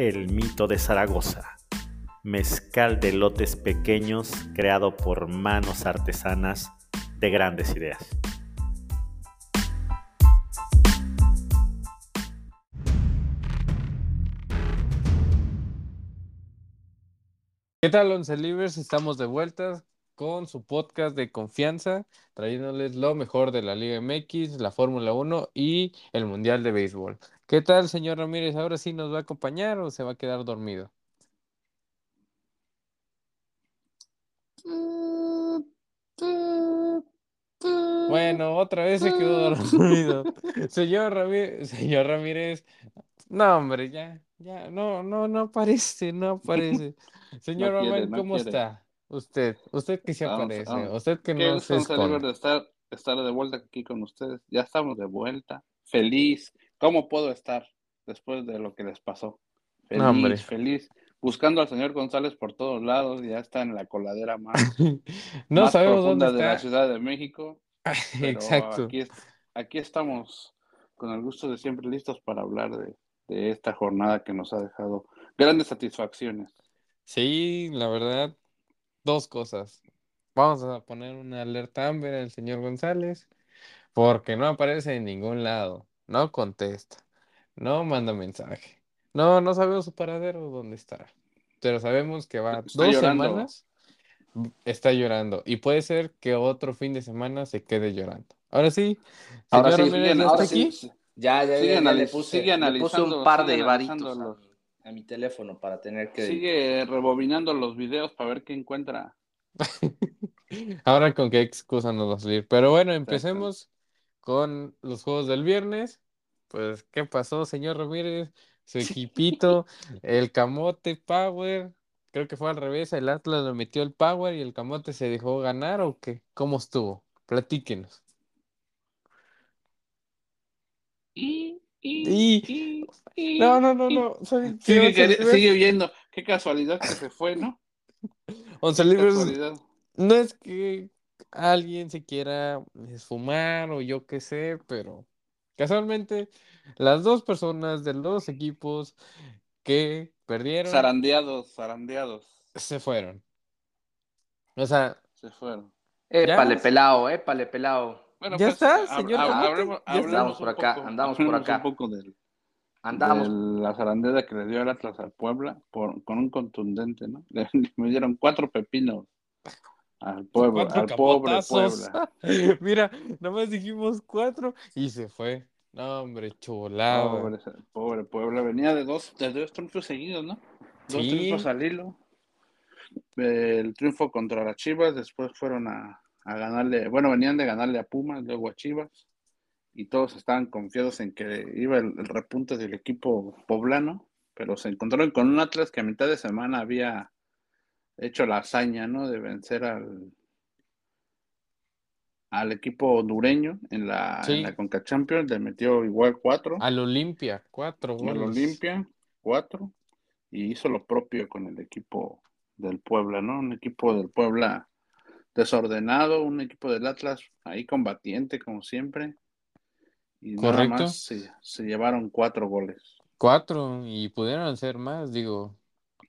El Mito de Zaragoza, mezcal de lotes pequeños creado por manos artesanas de grandes ideas. ¿Qué tal, Once Libres? Estamos de vuelta con su podcast de confianza, trayéndoles lo mejor de la Liga MX, la Fórmula 1 y el Mundial de Béisbol. ¿Qué tal, señor Ramírez? ¿Ahora sí nos va a acompañar o se va a quedar dormido? Bueno, otra vez se quedó dormido. Señor Ramírez, señor Ramírez, no, hombre, ya, ya, no, no, no aparece, no aparece. Señor No quiere, no ¿cómo está? Usted, usted que se Vamos, aparece, vamos. usted que no se esconde. de estar, estar de vuelta aquí con ustedes. Ya estamos de vuelta. Feliz. ¿Cómo puedo estar después de lo que les pasó? Feliz, hombre. feliz. Buscando al señor González por todos lados. Ya está en la coladera más, No más sabemos profunda dónde de la está. Ciudad de México. Exacto. aquí estamos con el gusto de siempre listos para hablar de, de esta jornada que nos ha dejado grandes satisfacciones. Sí, la verdad, dos cosas. Vamos a poner una alerta Amber al señor González, porque no aparece en ningún lado, no contesta, no manda mensaje. No, no sabemos su paradero dónde está. Pero sabemos que va Está dos llorando. semanas, está llorando. Y puede ser que otro fin de semana se quede llorando. Ahora sí, Ahora sí, Ramírez, ¿ya ahora está sí, aquí? sí. Ya, ya, Sigue ya, ya le puse, sigue le puse un par de varitos a, los- mi- a mi teléfono para tener que Sigue rebobinando los videos para ver qué encuentra. Ahora con qué excusa nos va a salir. Pero bueno, empecemos con los juegos del viernes. Pues, ¿qué pasó, señor Ramírez? Su equipito, el Camote Power. Creo que fue al revés, el Atlas le metió el Power y el Camote se dejó ganar o qué? ¿Cómo estuvo? Platíquenos. Y, Y- y- y- No, no, no, no. soy- Sigue, sigue viendo. Qué casualidad que se fue, ¿no? Once Libres, casualidad. no es que alguien se quiera esfumar o yo qué sé, pero casualmente las dos personas de los equipos que perdieron Zarandeados, zarandeados. se fueron. O sea, Se fueron. Épale, Ya. pelao, épale, pelao. Bueno, ¿Ya pues, está, señor hab- Andamos por acá, poco- andamos por acá. un poco del, Andamos. de la zarandeada que le dio el Atlas al Puebla por, con un contundente, ¿no? Le, me dieron cuatro pepinos al pueblo, al pobre. Puebla. Mira, nomás dijimos cuatro y se fue. No, hombre, chulada. Pobre, pobre Puebla, venía de dos, de dos triunfos seguidos, ¿no? Dos Sí. triunfos al hilo. El triunfo contra las Chivas, después fueron a, a ganarle, bueno, venían de ganarle a Pumas, luego a Chivas, y todos estaban confiados en que iba el, el repunte del equipo poblano, pero se encontraron con un Atlas que a mitad de semana había hecho la hazaña, ¿no? De vencer al, al equipo hondureño en la, Sí. en la Conca Champions, le metió igual cuatro. Al Olimpia, cuatro Al goles. Olimpia, cuatro, y hizo lo propio con el equipo del Puebla, ¿no? Un equipo del Puebla desordenado, un equipo del Atlas ahí combatiente, como siempre, y nada Correcto. más se, se llevaron cuatro goles. Cuatro, y pudieron ser más, digo,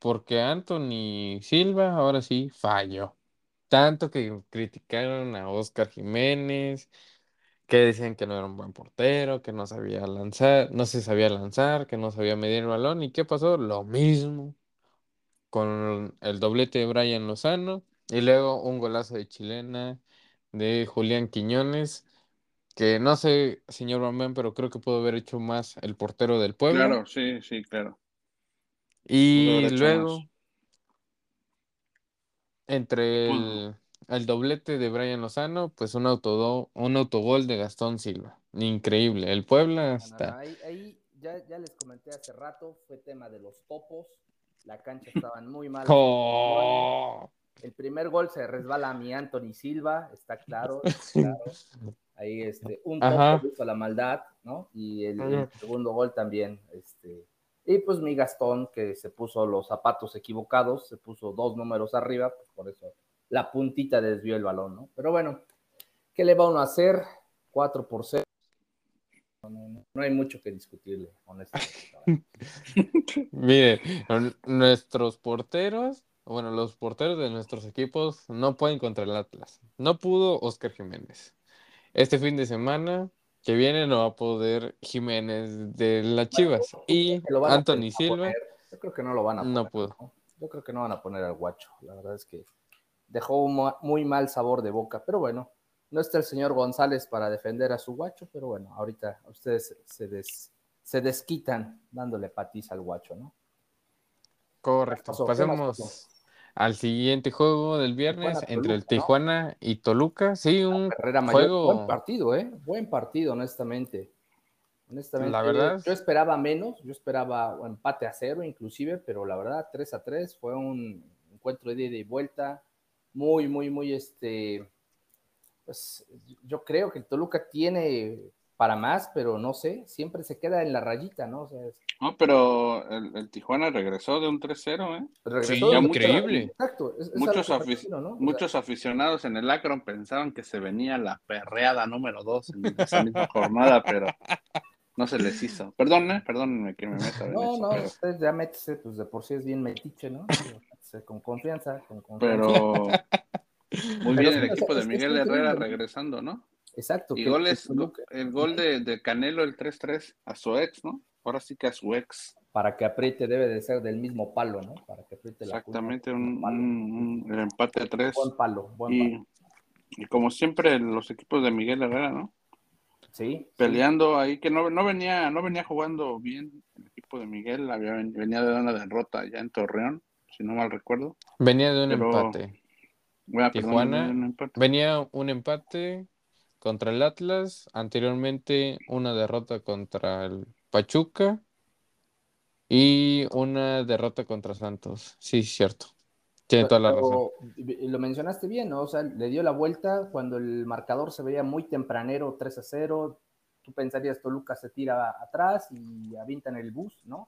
porque Anthony Silva ahora sí falló. Tanto que criticaron a Oscar Jiménez, que decían que no era un buen portero, que no sabía lanzar, no se sabía lanzar, que no sabía medir el balón. ¿Y qué pasó? Lo mismo con el doblete de Brian Lozano y luego un golazo de chilena de Julián Quiñones, que no sé, señor Román, pero creo que pudo haber hecho más el portero del Puebla. Claro, sí, sí, claro. Y luego, entre el, el doblete de Brian Lozano, pues un autodo- un autogol de Gastón Silva. Increíble. El Puebla No, no, no, está. Ahí, ahí ya, ya les comenté hace rato, fue tema de los topos. La cancha estaban muy mal. Oh. El primer gol se resbala a mi Anthony Silva, está claro. claro. Ahí este, un toque hizo la maldad, ¿no? Y el, segundo gol también. Este, y pues mi Gastón, que se puso los zapatos equivocados, se puso dos números arriba, pues por eso la puntita desvió el balón, ¿no? Pero bueno, ¿qué le va uno a hacer? 4 por 0. No, no, hay mucho que discutirle, honestamente. Mire, nuestros porteros, bueno, los porteros de nuestros equipos no pueden contra el Atlas. No pudo Oscar Jiménez. Este fin de semana que viene no va a poder Jiménez de las Chivas. Y Anthony Silva Yo creo que no lo van a poner. no pudo. ¿no? Yo creo que no van a poner al guacho. La verdad es que dejó un mu- muy mal sabor de boca. Pero bueno, no está el señor González para defender a su guacho. Pero bueno, ahorita ustedes se, des- se desquitan dándole patiza al guacho, ¿no? Correcto. Pasemos? Al siguiente juego del viernes entre el ¿no? Tijuana y Toluca. Sí, un juego. buen partido, ¿eh? Buen partido, honestamente. Honestamente, La verdad- yo esperaba menos, yo esperaba un empate a cero inclusive, pero la verdad 3 a 3 fue un encuentro de ida y vuelta muy, muy, muy, este, pues yo creo que el Toluca tiene para más, pero no sé, siempre se queda en la rayita, ¿no? O sea, es- No, pero el, el Tijuana regresó de un 3-0, ¿eh? regresó Sí, increíble. Exacto. es- es Muchos, afic- ¿no? O sea, muchos aficionados en el Akron pensaban que se venía la perreada número 2 en esa misma jornada, pero no se les hizo. Perdón, ¿eh? Perdónenme que me meta No, eso, no, pero, usted ya métese, pues de por sí es bien metiche, ¿no? Métese Con confianza, con confianza. pero muy Pero bien el o sea, equipo de Miguel Herrera increíble. regresando, ¿no? Exacto. Y que- goles, que el gol de, de Canelo, el 3-3, a su ex, ¿no? Ahora sí que a su ex. para que apriete debe de ser del mismo palo, ¿no? Para que apriete la Exactamente, un, Palo. un- un- el empate a 3. Buen palo, buen palo. Y, y como siempre, los equipos de Miguel Herrera, ¿no? Sí. Peleando ahí, que no, no venía no venía jugando bien el equipo de Miguel, había, venía de una derrota ya en Torreón, si no mal recuerdo. Venía de un Pero- empate. Bueno, perdón, Tijuana, venía de un empate. Venía un empate contra el Atlas, anteriormente una derrota contra el Pachuca y una derrota contra Santos. Sí, cierto. Tiene toda la razón. Lo mencionaste bien, ¿no? O sea, le dio la vuelta cuando el marcador se veía muy tempranero, 3 a 0. Tú pensarías, Toluca se tira atrás y avientan el bus, ¿no?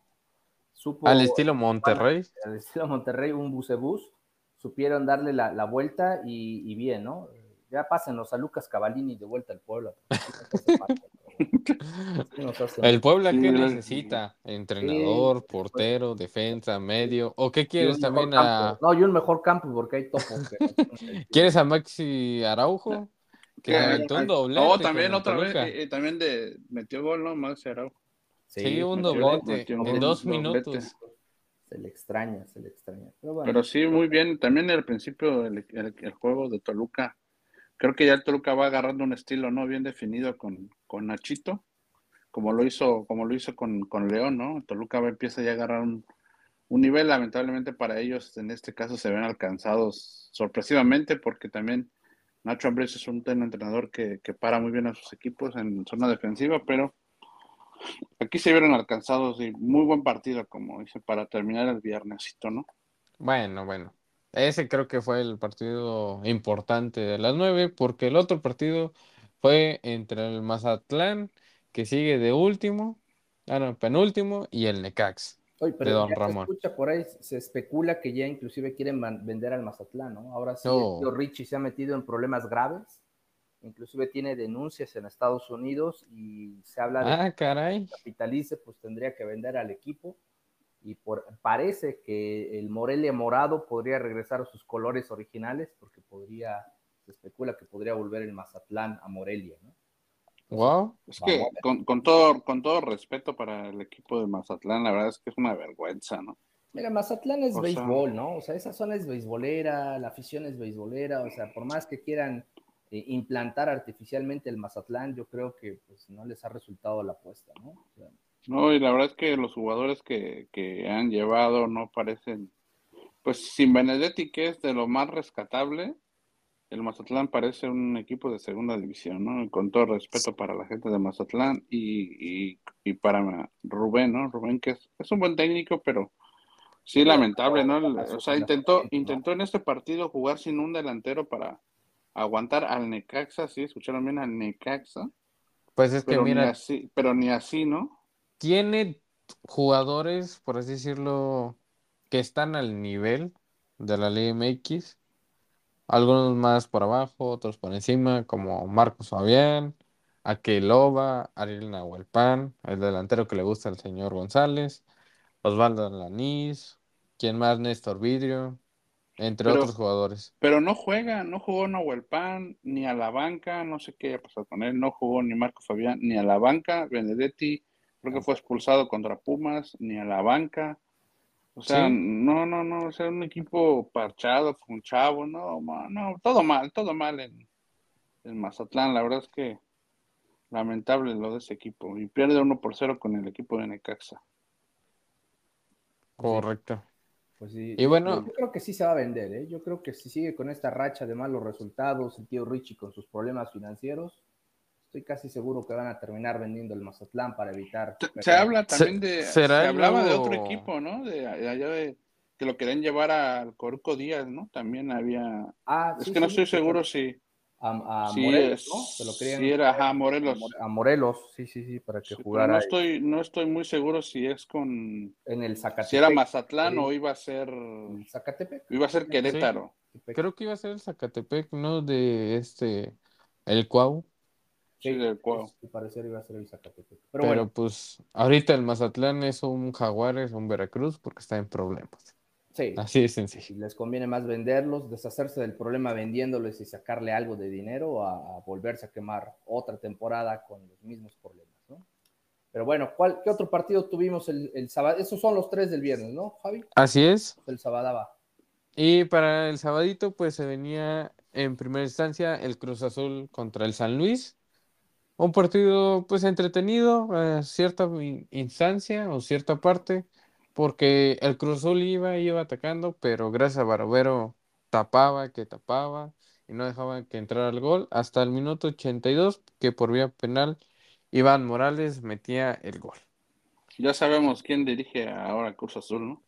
Supo, Al estilo Monterrey. al estilo Monterrey, un bucebús, supieron darle la, la vuelta y, y bien, ¿no? Ya pásenos a Lucas Cavalini de vuelta al pueblo. El Puebla que necesita entrenador, portero, defensa, medio. ¿O qué quieres también a campo. No, y un mejor campo porque hay topo. que- quieres a Maxi Araujo? Que aventó un doblete. No, también otra vez, Toluca. eh, eh, también de, metió gol, ¿no? Max Araujo. Sí, un metió- doblete metió en dos doblete. minutos. Se le extraña, se le extraña. Pero bueno, Pero sí, muy bien. También al principio el, el- el juego de Toluca, creo que ya el Toluca va agarrando un estilo, ¿no? Bien definido con, con Nachito, como lo hizo, como lo hizo con, con León, ¿no? Toluca va- empieza ya a agarrar un, nivel, lamentablemente para ellos, en este caso se ven alcanzados sorpresivamente, porque también Nacho Ambriz es un entrenador que, que para muy bien a sus equipos en zona defensiva, pero aquí se vieron alcanzados y muy buen partido, como dice, para terminar el viernesito, ¿no? Bueno, bueno. Ese creo que fue el partido importante de las nueve, porque el otro partido fue entre el Mazatlán, que sigue de último, ah, no, penúltimo, y el Necax. Oye, pero de Don ya se Ramón. escucha por ahí, se especula que ya inclusive quieren vender al Mazatlán, ¿no? Ahora sí, No. el Richie se ha metido en problemas graves, inclusive tiene denuncias en Estados Unidos y se habla de Ah, caray. que capitalice, pues tendría que vender al equipo y por, parece que el Morelia morado podría regresar a sus colores originales porque podría, se especula que podría volver el Mazatlán a Morelia, ¿no? Wow. Es Vamos que con, con todo, con todo respeto para el equipo de Mazatlán, la verdad es que es una vergüenza, ¿no? Mira, Mazatlán es O sea- béisbol, ¿no? O sea, esa zona es beisbolera, la afición es beisbolera, o sea, por más que quieran eh, implantar artificialmente el Mazatlán, yo creo que pues no les ha resultado la apuesta, ¿no? O sea, No, y la verdad es que los jugadores que, que han llevado no parecen, pues sin Benedetti, que es de lo más rescatable, el Mazatlán parece un equipo de segunda división, ¿no? Y con todo respeto para la gente de Mazatlán y, y, y para Rubén, ¿no? Rubén que es, es un buen técnico, pero Sí, lamentable, ¿no? O sea, intentó, intentó en este partido jugar sin un delantero para aguantar al Necaxa, sí, escucharon bien al Necaxa, Pues es que pero ni mira, así, pero ni así, ¿no? Tiene jugadores, por así decirlo, que están al nivel de la Liga MX. Algunos más por abajo, otros por encima, como Marcos Fabián, Akeloba, Ariel Nahuelpan, el delantero que le gusta al señor González, Osvaldo Lanís, quien más, Néstor Vidrio, entre Pero- otros jugadores. Pero no juega, no jugó Nahuel Pan, ni a la banca, no sé qué haya pasado con él, no jugó ni Marco Fabián, ni a la banca, Benedetti, creo que fue expulsado contra Pumas, ni a la banca. O sea, Sí. no, no, no, o sea, un equipo parchado con chavos, no, no, todo mal, todo mal en, en Mazatlán, la verdad es que lamentable lo de ese equipo, y pierde 1 por 0 con el equipo de Necaxa. Correcto. Pues sí, Y bueno- yo creo que sí se va a vender, ¿eh? Yo creo que si sigue con esta racha de malos resultados, el tío Richie con sus problemas financieros, estoy casi seguro que van a terminar vendiendo el Mazatlán para evitar. Se, se habla también Se- de, se hablaba de otro equipo, ¿no? De, de allá de que lo querían llevar al Coruco Díaz, ¿no? También había, Ah, es sí, que no sí, estoy sí, seguro si, A, a si Morelos, es, ¿no? Se lo querían si era, a Morelos. More- A Morelos, sí, sí, sí, para que Sí, jugara no estoy, no estoy muy seguro si es con, en el Zacatepec. si era Mazatlán sí. o iba a ser, el Zacatepec. iba a ser Querétaro. Creo que iba a ser el Zacatepec, ¿no? De este, el Cuau. Sí, del Cuau. Al parecer iba a ser el Zacatepec. Pero, Pero bueno, pues ahorita el Mazatlán es un Jaguares, un Veracruz, porque está en problemas. sí. Así de sencillo. les conviene más venderlos, deshacerse del problema vendiéndoles y sacarle algo de dinero a, a volverse a quemar otra temporada con los mismos problemas, ¿no? Pero bueno, ¿cuál, ¿qué otro partido tuvimos el, el sábado? Esos son los tres del viernes, ¿no, Javi? Así es. El sábado va. Y para el sabadito, pues se venía en primera instancia el Cruz Azul contra el San Luis. Un partido pues entretenido, a cierta in- instancia o cierta parte, porque el Cruz Azul iba, iba atacando, pero gracias a Barovero tapaba, que tapaba y no dejaba que entrara el gol hasta el minuto 82, que por vía penal Iván Morales metía el gol. Ya sabemos quién dirige ahora Cruz Azul, ¿no?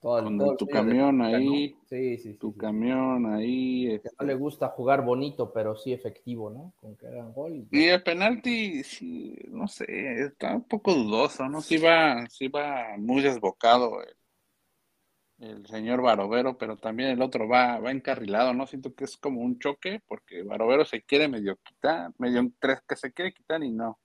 Todo el- Con todo tu camión ahí, Sí, sí, sí. Tu camión ahí. Que este, no le gusta jugar bonito, pero sí efectivo, ¿no? Con que hagan gol. y- Y el penalti, sí, no sé, está un poco dudoso, ¿no? Sí va, sí va muy desbocado el, el señor Barovero, pero también el otro va, va encarrilado, ¿no? Siento que es como un choque, porque Barovero se quiere medio quitar, medio tres que se quiere quitar y no.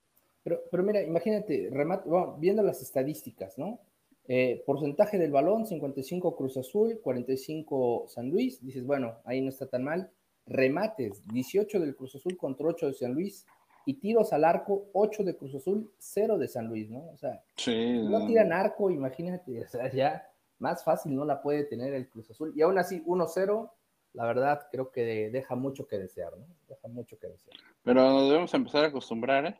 Pero, pero mira, imagínate, remate, bueno, viendo las estadísticas, ¿no? Eh, porcentaje del balón, 55 Cruz Azul, 45 San Luis. Dices, bueno, ahí no está tan mal. Remates, 18 del Cruz Azul contra 8 de San Luis. Y tiros al arco, 8 de Cruz Azul, 0 de San Luis, ¿no? O sea, Sí, no tiran arco, imagínate, o sea, ya más fácil no la puede tener el Cruz Azul. Y aún así, 1-0, la verdad, creo que deja mucho que desear, ¿no? Deja mucho que desear. pero debemos empezar a acostumbrar, ¿eh?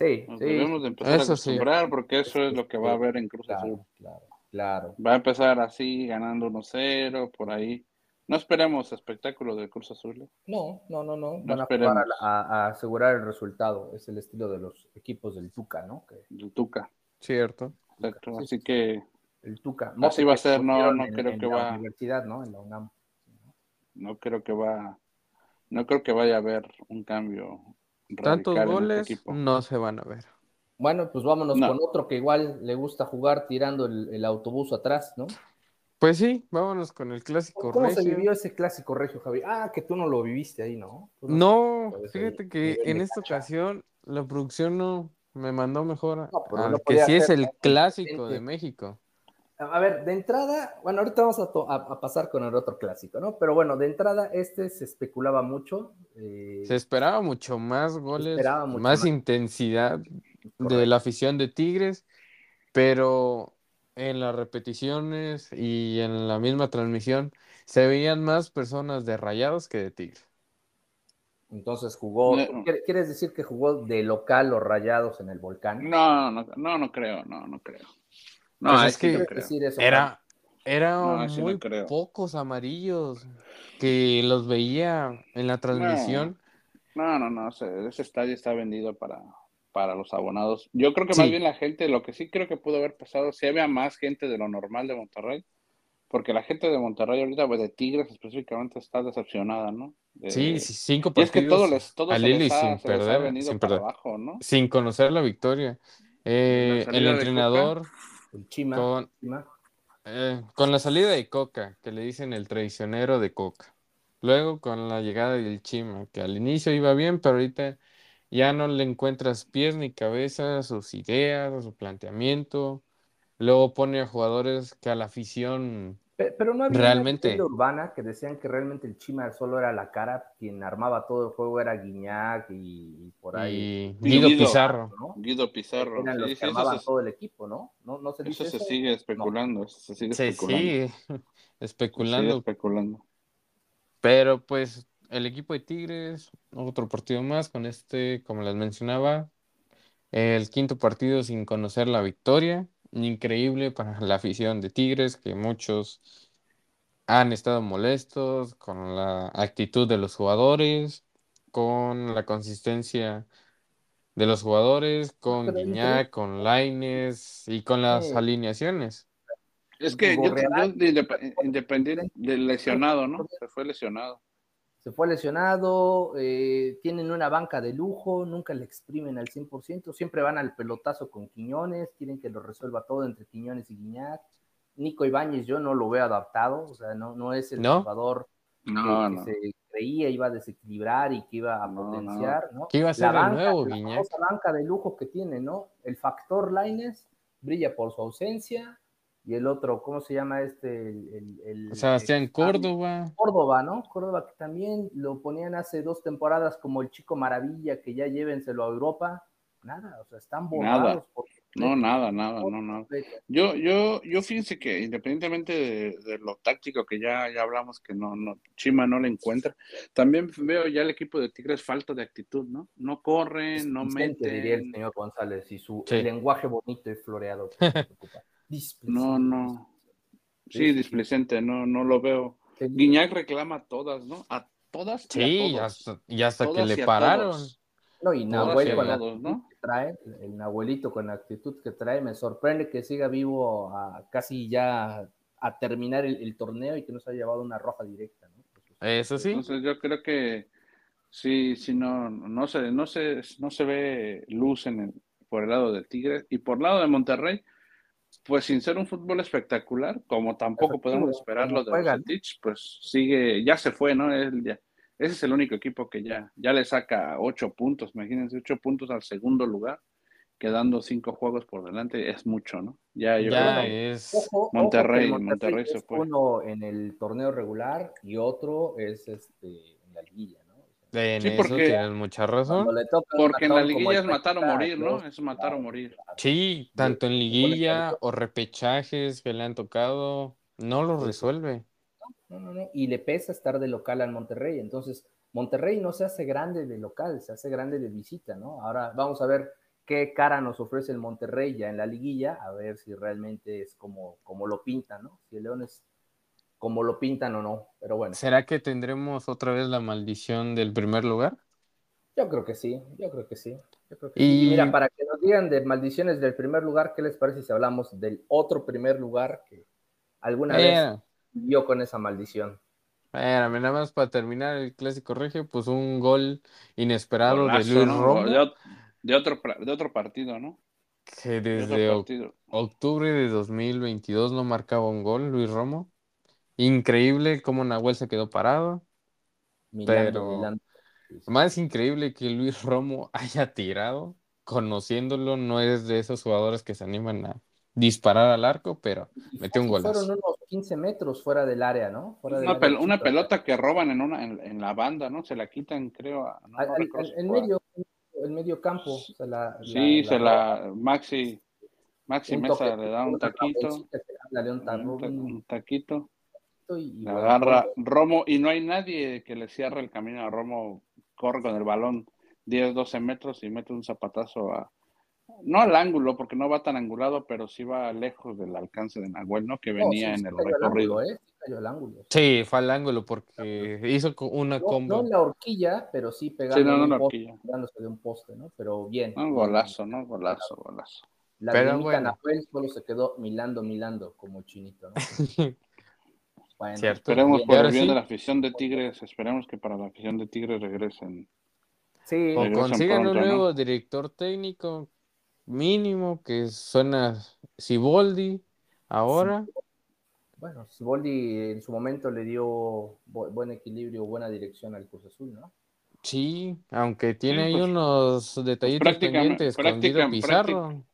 Sí, Nos sí. debemos de empezar a Eso sí. acostumbrar, porque eso es lo que va a haber en Cruz Azul. Claro, claro, claro. Va a empezar así, ganando 1-0, por ahí. No esperemos espectáculo de Cruz Azul. ¿eh? No, no, no, no. Van a esperemos. jugar a, a- a asegurar el resultado. Es el estilo de los equipos del Tuca, ¿no? Que El Tuca. Cierto. Exacto. Sí. Así que el Tuca. Así va a ser, no- no en- creo en que la va- universidad, ¿no? En la UNAM. no creo que va, no creo que vaya a haber un cambio Tantos goles este equipo. no se van a ver. Bueno, pues vámonos No. con otro que igual le gusta jugar tirando el, el autobús atrás, ¿no? Pues sí, vámonos con el clásico ¿Cómo se recio. vivió ese clásico regio, Javi? Ah, que tú no lo viviste ahí, ¿no? No, Pues, fíjate que en esta cancha. ocasión la producción no me mandó mejor a- No, no que sí es el clásico de México. A ver, de entrada, bueno, ahorita vamos a, to- a- a pasar con el otro clásico, ¿no? Pero bueno, de entrada, este se especulaba mucho. eh, Se esperaba mucho más goles, esperaba mucho más más. intensidad de la afición de Tigres, pero en las repeticiones y en la misma transmisión se veían más personas de Rayados que de Tigres. Entonces jugó, No. ¿quiere- ¿quieres decir que jugó de local los rayados en el volcán? No, no, no, no creo, no, no creo. No, Pues es que- no ¿Quieres creo. decir eso, Era, era No, así no muy pocos amarillos que los veía en la transmisión. No, no, no, ese, ese estadio está vendido para, para los abonados. Yo creo que más Sí. bien la gente, lo que sí creo que pudo haber pasado, si había más gente de lo normal de Monterrey, porque la gente de Monterrey ahorita, pues de Tigres específicamente, está decepcionada, ¿no? De- Sí, sí, cinco Y es que partidos todo les, todo se les ha, sin se les ha perder, venido sin para perder, abajo, ¿no? sin conocer la victoria. Eh, el entrenador El Chima. con, Chima. eh, con la salida de Coca, que le dicen el traicionero de Coca. Luego con la llegada del Chima, que al inicio iba bien, pero ahorita ya no le encuentras pies ni cabeza a sus ideas, a su planteamiento. Luego pone a jugadores que a la afición Pero no había Realmente. una urbana que decían que realmente el Chima solo era la cara, quien armaba todo el juego era Guiñac y, y por ahí. y Guido Guido. Pizarro. ¿no? Guido Pizarro. Eran los Sí, que sí, armaban se, todo el equipo, ¿no? ¿No, no se eso se sigue especulando, eso se sigue Se especulando. sigue Se sigue especulando, especulando. pero pues el equipo de Tigres, otro partido más con este, como les mencionaba, el quinto partido sin conocer la victoria. Increíble para la afición de Tigres, que muchos han estado molestos con la actitud de los jugadores, con la consistencia de los jugadores, con Guiñac, con Lainez y con las Sí. alineaciones. Es que yo, independiente del lesionado, ¿no? Se fue lesionado. Se fue lesionado, eh, tienen una banca de lujo, nunca le exprimen al 100%, siempre van al pelotazo con Quiñones, quieren que lo resuelva todo entre Quiñones y Guiñac. Nico Ibáñez yo no lo veo adaptado, o sea, no, no es el ¿No? jugador que, No, que no. se creía iba a desequilibrar y que iba a potenciar, ¿no? ¿Qué iba a La ser banca, nuevo la Guiñac? banca de lujo que tiene, ¿no? El factor Laines brilla por su ausencia y el otro, ¿cómo se llama este? El, el- el- Sebastián el- Córdoba. Córdoba, ¿no? Córdoba que también lo ponían hace dos temporadas como el chico maravilla que ya llévenselo a Europa. Nada, o sea, están borrados Nada. por No, nada, nada, no, nada. Yo, yo, yo fíjense que independientemente de, de lo táctico que ya, ya hablamos, que no, no, Chima no le encuentra, también veo ya el equipo de Tigres falta de actitud, ¿no? No corren, no Displicente, diría el meten. señor González y su Sí. lenguaje bonito y floreado. que. Displicente. No, no. Sí, displicente, no, no lo veo. Guiñac reclama a todas, ¿no? A todas y a Sí, y todos. hasta, y hasta que le a pararon. todos. No, y Nahuel a con la todos, actitud ¿no? que trae, el Nahuelito con la actitud que trae, me sorprende que siga vivo a casi ya a terminar el, el torneo y que no se haya llevado una roja directa, ¿no? Eso sí. Entonces yo creo que sí, sí, no, no se, no se, no se ve luz en el- por el lado del Tigre y por el lado de Monterrey, pues sin ser un fútbol espectacular, como tampoco Efectivo, podemos esperarlo como de. Bucetich, pues sigue, ya se fue, ¿no? Él ya- ese es el único equipo que ya, ya le saca ocho puntos, imagínense, ocho puntos al segundo lugar, quedando cinco juegos por delante, es mucho, ¿no? Ya, yo Ya creo que- es. Ojo, ojo Monterrey, que Monterrey se es fue. Uno en el torneo regular y otro es este en la En Sí, eso porque- tienes mucha razón. porque en la liguilla es matar o morir, ¿no? Es matar o morir. Sí, tanto en liguilla o repechajes que le han tocado, no lo resuelve. No, no, no. Y le pesa estar de local al Monterrey. Entonces, Monterrey no se hace grande de local, se hace grande de visita, ¿no? Ahora vamos a ver qué cara nos ofrece el Monterrey ya en la liguilla, a ver si realmente es como, como lo pintan, ¿no? Si el León es como lo pintan o no. Pero bueno, ¿Será que tendremos otra vez la maldición del primer lugar? yo creo que sí, yo creo que sí. Yo creo que Y- sí. Y mira, para que nos digan de maldiciones del primer lugar, ¿qué les parece si hablamos del otro primer lugar que alguna vez Mira, vivió con esa maldición? espérame, nada más para terminar el clásico regio, pues un gol inesperado de Luis ¿no? Romo, De, ot- de otro, de otro partido, ¿no? que De otro desde oc- partido. octubre de 2022 no marcaba un gol, Luis Romo. Increíble cómo Nahuel se quedó parado. Milando, Pero-. Más increíble que Luis Romo haya tirado, conociéndolo, no es de esos jugadores que se animan a disparar al arco, pero metió un golazo. Fueron unos 15 metros fuera del área, ¿no? Fuera del Una, área pel- una chica. pelota que roban en una en, en la banda, ¿no? Se la quitan, creo. a- no, Al- al- en medio, el medio campo. se la- Sí, la- se la- la. Maxi, Maxi Mesa toque, le da un taquito. un taquito. Y- y Le bueno, agarra Romo y no hay nadie que le cierre el camino a Romo. Corre con el balón 10, 12 metros y mete un zapatazo a. No al ángulo, porque no va tan angulado, pero sí va lejos del alcance de Nahuel, ¿no? Que no, venía sí, en sí el al recorrido. ángulo, ¿eh? Sí cayó al ángulo. Sí, fue al ángulo porque hizo una No, combo. no en la horquilla, pero sí Sí, pegando no, no, un la poste, horquilla. dándose de un poste, ¿no? Pero bien. Un golazo, ¿no? Golazo, golazo. La Pero bueno. Nahuel solo se quedó milando, milando, como chinito, ¿no? Bueno, Cierto. Esperemos por el bien sí. de la afición de Tigres, esperemos que para la afición de Tigres regresen. Sí, O consigan un nuevo director técnico mínimo que suena Siboldi ahora. bueno, Siboldi en su momento le dio bu- buen equilibrio, buena dirección al Cruz Azul, ¿no? Sí, aunque tiene ahí pues, unos detallitos prácticamente- pendientes con Guido práctica- Pizarro.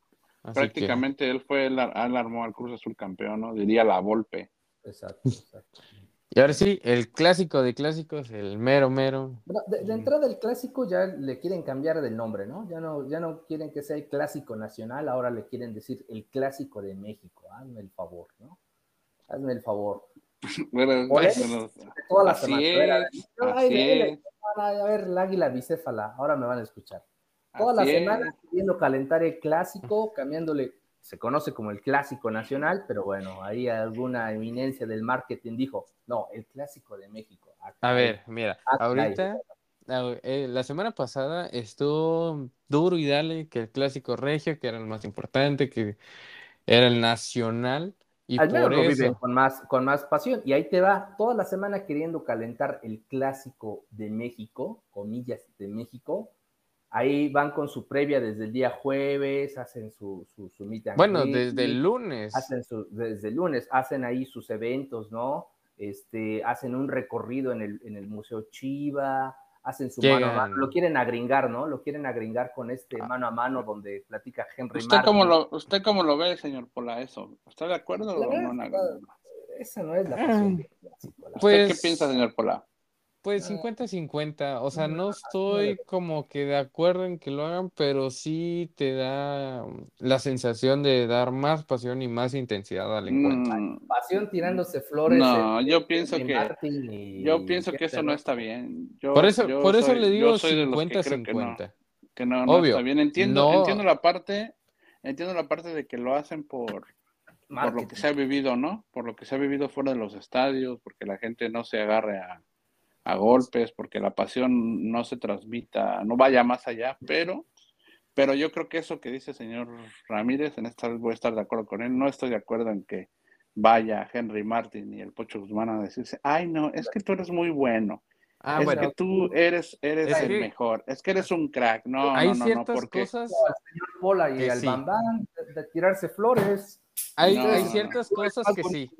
Que, Prácticamente él fue el, él armó al Cruz Azul campeón, ¿no? Diría la Volpe. Exacto, exacto. y ahora sí, el clásico de clásicos, el mero mero. Bueno, de, de entrada el clásico ya le quieren cambiar del nombre, ¿no? Ya no, ya no quieren que sea el clásico nacional, ahora le quieren decir el clásico de México. Hazme el favor, ¿no? Hazme el favor. Bueno, bueno, Toda la semana. a ver, a ver, el águila bicéfala, ahora me van a escuchar. Toda la así semana es. queriendo calentar el clásico, cambiándole, se conoce como el clásico nacional, pero bueno, ahí alguna eminencia del marketing dijo, no, el clásico de México. A ver, mira, caray. ahorita, ah, eh, la semana pasada estuvo duro y dale que el clásico regio, que era el más importante, que era el nacional, y Al menos por lo viven eso, con más, con más pasión. Y ahí te va toda la semana queriendo calentar el clásico de México, comillas de México. Ahí van con su previa desde el día jueves, hacen su, su, su meet and bueno, desde el lunes, hacen su- desde el lunes, hacen ahí sus eventos, ¿no? Este, hacen un recorrido en el, en el Museo Chiva, hacen su mano a mano, lo quieren agringar, ¿no? Lo quieren agringar con este mano a mano donde platica Henry ¿Usted cómo, lo, ¿Usted cómo lo ve, señor Pola, eso? ¿Está de acuerdo o no? Esa no es la Ah, pasión clásico. ¿Usted pues- qué piensa, señor Pola? Pues Ah. 50-50, o sea, No, no estoy como que de acuerdo en que lo hagan, pero sí te da mm, la sensación de dar más pasión y más intensidad al encuentro. Mm, Pasión tirándose flores. No, entre yo pienso que- Martin y yo pienso que eso no está bien. Yo, Por eso, yo por eso soy- le digo soy de los que creo que no. 50-50. que no, no Obvio, está bien. Entiendo, no- entiendo la parte, entiendo la parte de que lo hacen por, por lo que se ha vivido, ¿no? Por lo que se ha vivido fuera de los estadios, porque la gente no se agarre a, a golpes, porque la pasión no se transmita, no vaya más allá, pero, pero yo creo que eso que dice el señor Ramírez, en esta vez voy a estar de acuerdo con él, no estoy de acuerdo en que vaya Henry Martin y el Pocho Guzmán a decirse, ay no, es que tú eres muy bueno, Ah, es bueno, que tú eres, eres Es el que- mejor, es que eres un crack, no, hay no, no, no, ciertas porque... cosas, al señor Pola y al sí. Bambán de, de tirarse flores. hay, No, hay no, no. ciertas cosas que sí.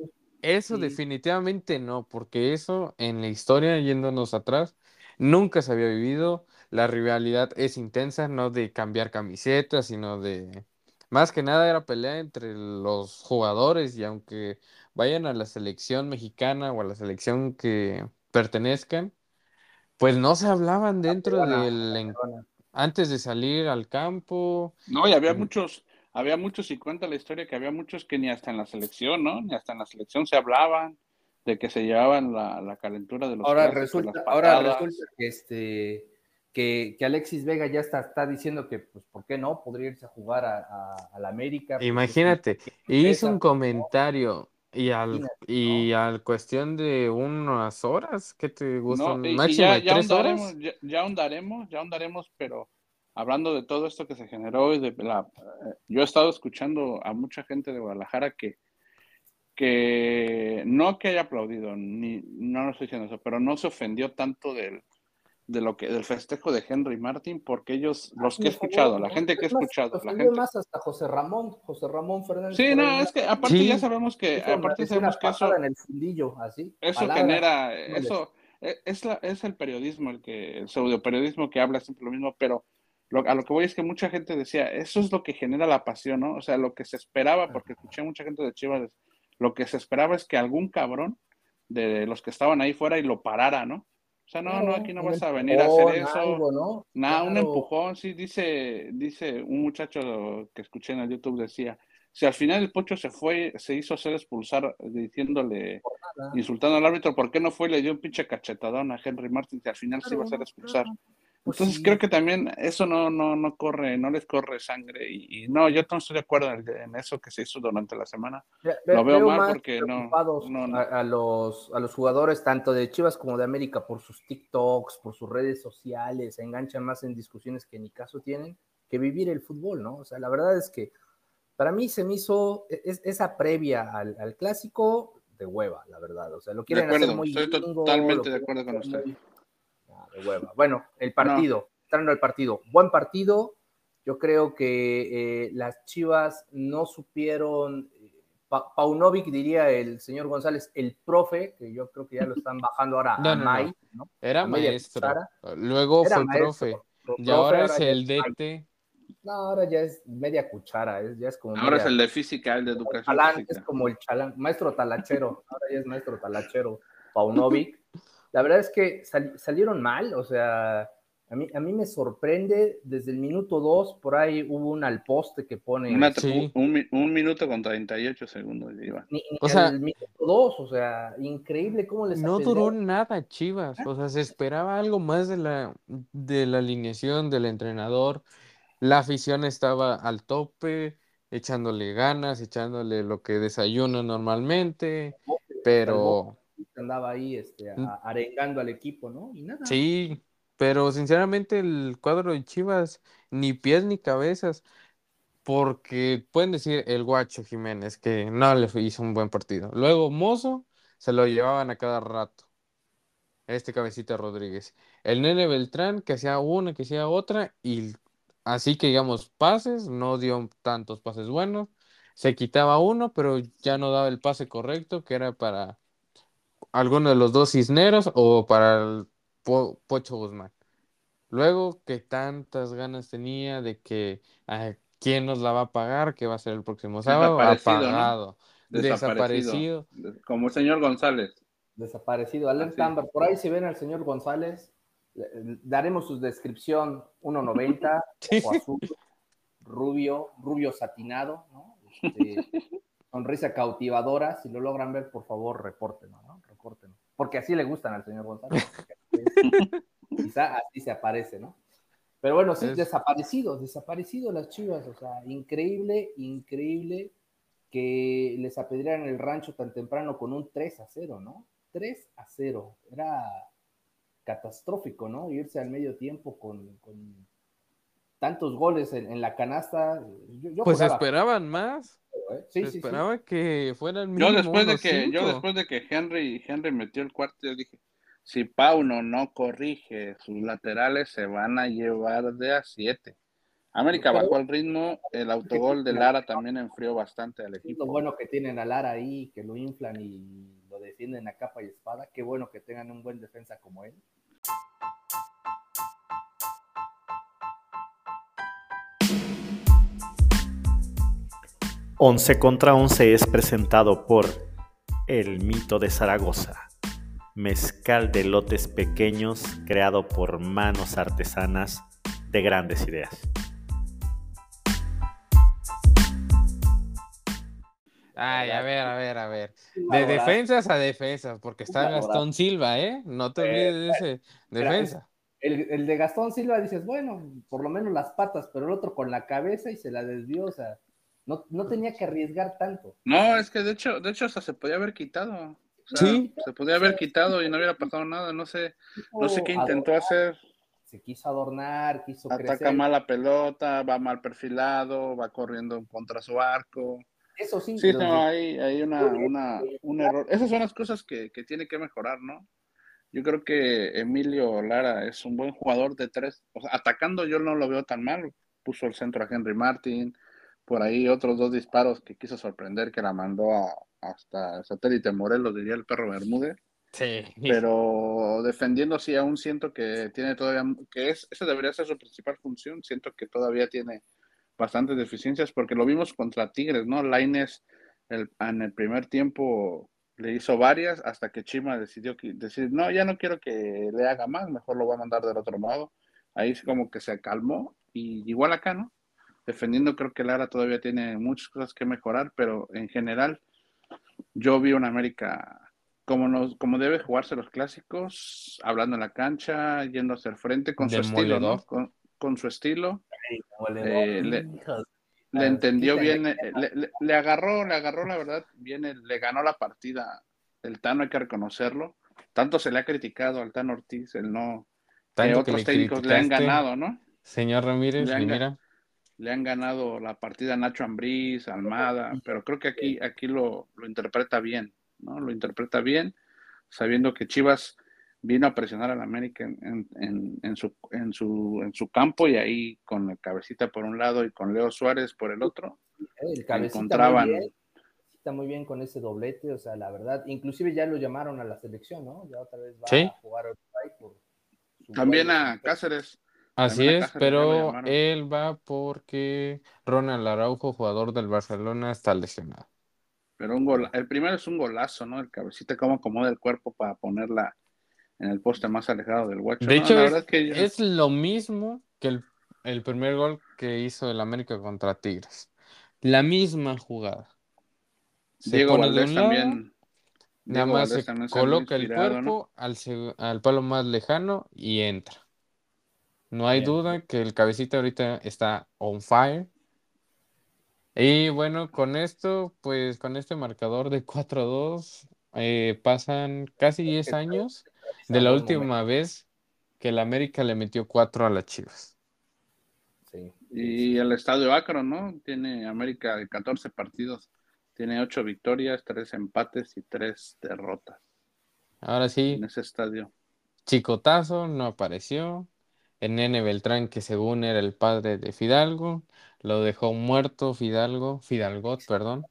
Eso definitivamente no, porque eso en la historia, yéndonos atrás, nunca se había vivido. La rivalidad es intensa, no de cambiar camisetas, sino de... Más que nada era pelea entre los jugadores y aunque vayan a la selección mexicana o a la selección que pertenezcan, pues no se hablaban dentro del... antes de salir al campo. No, y había muchos, había muchos, y cuenta la historia que había muchos que ni hasta en la selección, ¿no? Ni hasta en la selección se hablaban de que se llevaban la, la calentura de los Ahora resulta, las ahora resulta que este que, que Alexis Vega ya está, está diciendo que, pues, ¿por qué no? Podría irse a jugar a, a, a la América. pues, Imagínate, hizo un comentario y al y al cuestión de unas horas, ¿qué te No, gustan? y Máximo ya, ya tres horas. ya, ya ahondaremos, ya ahondaremos, pero hablando de todo esto que se generó y de la, eh, yo he estado escuchando a mucha gente de Guadalajara que que no que haya aplaudido, ni no lo estoy diciendo eso, pero no se ofendió tanto del de lo que del festejo de Henry Martin porque ellos los que he escuchado, la gente que he escuchado, la ofendió gente más hasta José Ramón, José Ramón Fernández. Sí, no, es que aparte Sí. ya sabemos que una- aparte sabemos que eso en el fundillo, así. eso palabras. genera, no eso e- es, la, es el periodismo, el que, el pseudo periodismo que habla siempre lo mismo, pero lo- a lo que voy es que mucha gente decía, eso es lo que genera la pasión, ¿no? O sea, lo que se esperaba, porque escuché a mucha gente de Chivas, lo que se esperaba es que algún cabrón de los que estaban ahí fuera y lo parara, ¿no? O sea, no, no, aquí no vas a venir a hacer eso. algo, ¿no? Nada, un empujón, sí, dice, dice un muchacho que escuché en el YouTube, decía, si al final el Pocho se fue, se hizo hacer expulsar diciéndole, insultando al árbitro, ¿por qué no fue y le dio un pinche cachetadón a Henry Martin si al final se iba a hacer expulsar? Pues Entonces sí. creo que también eso no, no, no corre, no les corre sangre. Y, y no, yo no estoy de acuerdo en, en eso que se hizo durante la semana. Ve- Lo ve- veo mal porque no- no, no. A, a los, a los jugadores tanto de Chivas como de América por sus TikToks, por sus redes sociales, se enganchan más en discusiones que ni caso tienen que vivir el fútbol, ¿no? O sea, la verdad es que para mí se me hizo e- es- esa previa al, al clásico de hueva, la verdad. O sea, lo quieren acuerdo, hacer muy estoy totalmente de acuerdo con usted. muy- de hueva. Bueno, el partido, entrando al partido, buen partido. Yo creo que eh, las Chivas no supieron. eh, Pa- Paunovic, diría el señor González, el profe, que yo creo que ya lo están bajando ahora No, a no, no. Mai, ¿no? Era A maestro. Luego Era fue maestro, profe. pro- Y ahora es el. DT. No, ahora ya es media cuchara, es, ya es como. Ahora media- es el de física, el de educación chalán, física. es como el chalán, maestro talachero, ahora ya es maestro talachero, Paunovic. La verdad es que sal- salieron mal, o sea, a mí, a mí me sorprende, desde el minuto 2, por ahí hubo un al poste que pone... Una- Sí. un, mi- un minuto con 38 segundos, Iván. Ni, ni O sea- al minuto 2, o sea, increíble cómo les No duró nada Chivas, o sea, se esperaba algo más de la, de la alineación del entrenador. La afición estaba al tope, echándole ganas, echándole lo que desayuna normalmente, pero andaba ahí este, a- arengando al equipo, ¿no? Y nada. sí, pero sinceramente el cuadro de Chivas ni pies ni cabezas, porque pueden decir el Guacho Jiménez que no le hizo un buen partido. Luego Mozo se lo llevaban a cada rato. Este cabecita Rodríguez. El Nene Beltrán que hacía una, que hacía otra, y así que digamos, pases, no dio tantos pases buenos. Se quitaba uno, pero ya no daba el pase correcto, que era para alguno de los dos Cisneros o para el Po- Pocho Guzmán. Luego que tantas ganas tenía de que ah, quién nos la va a pagar, que va a ser el próximo sábado, Desaparecido, ¿no? apagado, desaparecido. Como el señor González. Desaparecido. Alerta Así. Amber. Por ahí si ven al señor González, le- daremos su descripción 1.90, ojo azul, rubio, rubio satinado, ¿no? Este, sonrisa cautivadora. Si lo logran ver, por favor, repórtenlo, ¿no? Porque así le gustan al señor González. Quizá así se aparece, ¿no? Pero bueno, sí, Es- desaparecidos, desaparecidos las chivas. O sea, increíble, increíble que les apedrearan el rancho tan temprano con un 3 a 0, ¿no? 3 a 0. Era catastrófico, ¿no? Irse al medio tiempo con, con tantos goles en, en la canasta. Yo, yo Pues jugaba, esperaban más. ¿Eh? Sí, sí, esperaba que fueran Yo mínimo después de que, yo después de que Henry, Henry metió el cuarto, yo dije, si Pauno no corrige sus laterales, se van a llevar de a siete. América bajó el ritmo, el autogol de Lara también enfrió bastante al equipo. lo bueno que tienen a Lara ahí, que lo inflan y lo defienden a capa y espada. Qué bueno que tengan un buen defensa como él. Once contra Once es presentado por El Mito de Zaragoza, mezcal de lotes pequeños creado por manos artesanas de grandes ideas. Ay, a ver, a ver, a ver. De defensas a defensas, porque está. Gastón Silva, ¿eh? No te olvides de ese defensa. El, el de Gastón Silva dices, bueno, por lo menos las patas, pero el otro con la cabeza y se la desvió, o sea, no, no tenía que arriesgar tanto. No, es que de hecho, de hecho hasta se podía haber quitado. O sea, Sí. Se podía haber quitado y no hubiera pasado nada. No sé, no sé qué intentó adornar, hacer. Se quiso adornar, quiso Ataca crecer. mal la pelota, va mal perfilado, va corriendo contra su arco. Eso sí, Sí, no, hay, hay una, una, un error. Esas son las cosas que, que tiene que mejorar, ¿no? Yo creo que Emilio Lara es un buen jugador de tres. O sea, atacando yo no lo veo tan mal. Puso el centro a Henry Martin. Por ahí otros dos disparos que quiso sorprender, que la mandó a, hasta satélite Morelos, diría el perro Bermúdez. Sí. Pero defendiendo sí aún siento que tiene todavía, que es, esa debería ser su principal función. Siento que todavía tiene bastantes deficiencias porque lo vimos contra Tigres, ¿no? Laines el, en el primer tiempo le hizo varias hasta que Chima decidió que- decir, no, ya no quiero que le haga más, mejor lo voy a mandar del otro lado. Ahí sí como que se calmó y igual acá, ¿no? Defendiendo creo que Lara todavía tiene muchas cosas que mejorar, pero en general yo vi una América como, nos, como debe jugarse los clásicos, hablando en la cancha, yendo a hacer frente con su estilo, ¿no? Demoledor. Con, con su estilo. Eh, le- entendió bien, eh, le, le- le agarró, le agarró la verdad, bien, el- le ganó la partida. El Tano hay que reconocerlo. Tanto se le ha criticado al Tano Ortiz, el no, que Tanto que otros técnicos le han ganado, ¿no? Señor Ramírez, Le han y ga- mira, Le han ganado la partida a Nacho Ambriz, Almada, pero creo que aquí, aquí lo, lo interpreta bien, ¿no? Lo interpreta bien, sabiendo que Chivas vino a presionar al América en, en- en- en su, en, su, en su campo y ahí con el cabecita por un lado y con Leo Suárez por el otro, El cabecita encontraban- muy bien, está muy bien con ese doblete, o sea, la verdad, inclusive ya lo llamaron a la selección, ¿no? Ya otra vez va Sí. a jugar Uruguay por su también a Cáceres. Así es, lo pero llamaron. él va porque Ronald Araujo, jugador del Barcelona, está lesionado. Pero un gol, el primero es un golazo, ¿no? El cabecita cómo acomoda el cuerpo para ponerla en el poste más alejado del guacho. De ¿no? hecho, la es, verdad que yo- es lo mismo que el, el primer gol que hizo el América contra Tigres. La misma jugada. Se Diego pone de Valdés un lado, también. nada Diego más Valdés se también se anda coloca el inspirado, cuerpo ¿no? al, seg- al palo más lejano y entra. No hay Bien. duda que el cabecita ahorita está on fire. Y bueno, con esto, pues con este marcador de 4-2, eh, pasan casi 10 años de la última vez que el América le metió 4 a las Chivas. Sí. Y el estadio Akron, ¿no? Tiene América de 14 partidos. Tiene 8 victorias, 3 empates y 3 derrotas Ahora sí, en ese estadio. Chicotazo no apareció. El nene Beltrán, que según era el padre de Fidalgo, lo dejó muerto Fidalgo, Fidalgot, perdón,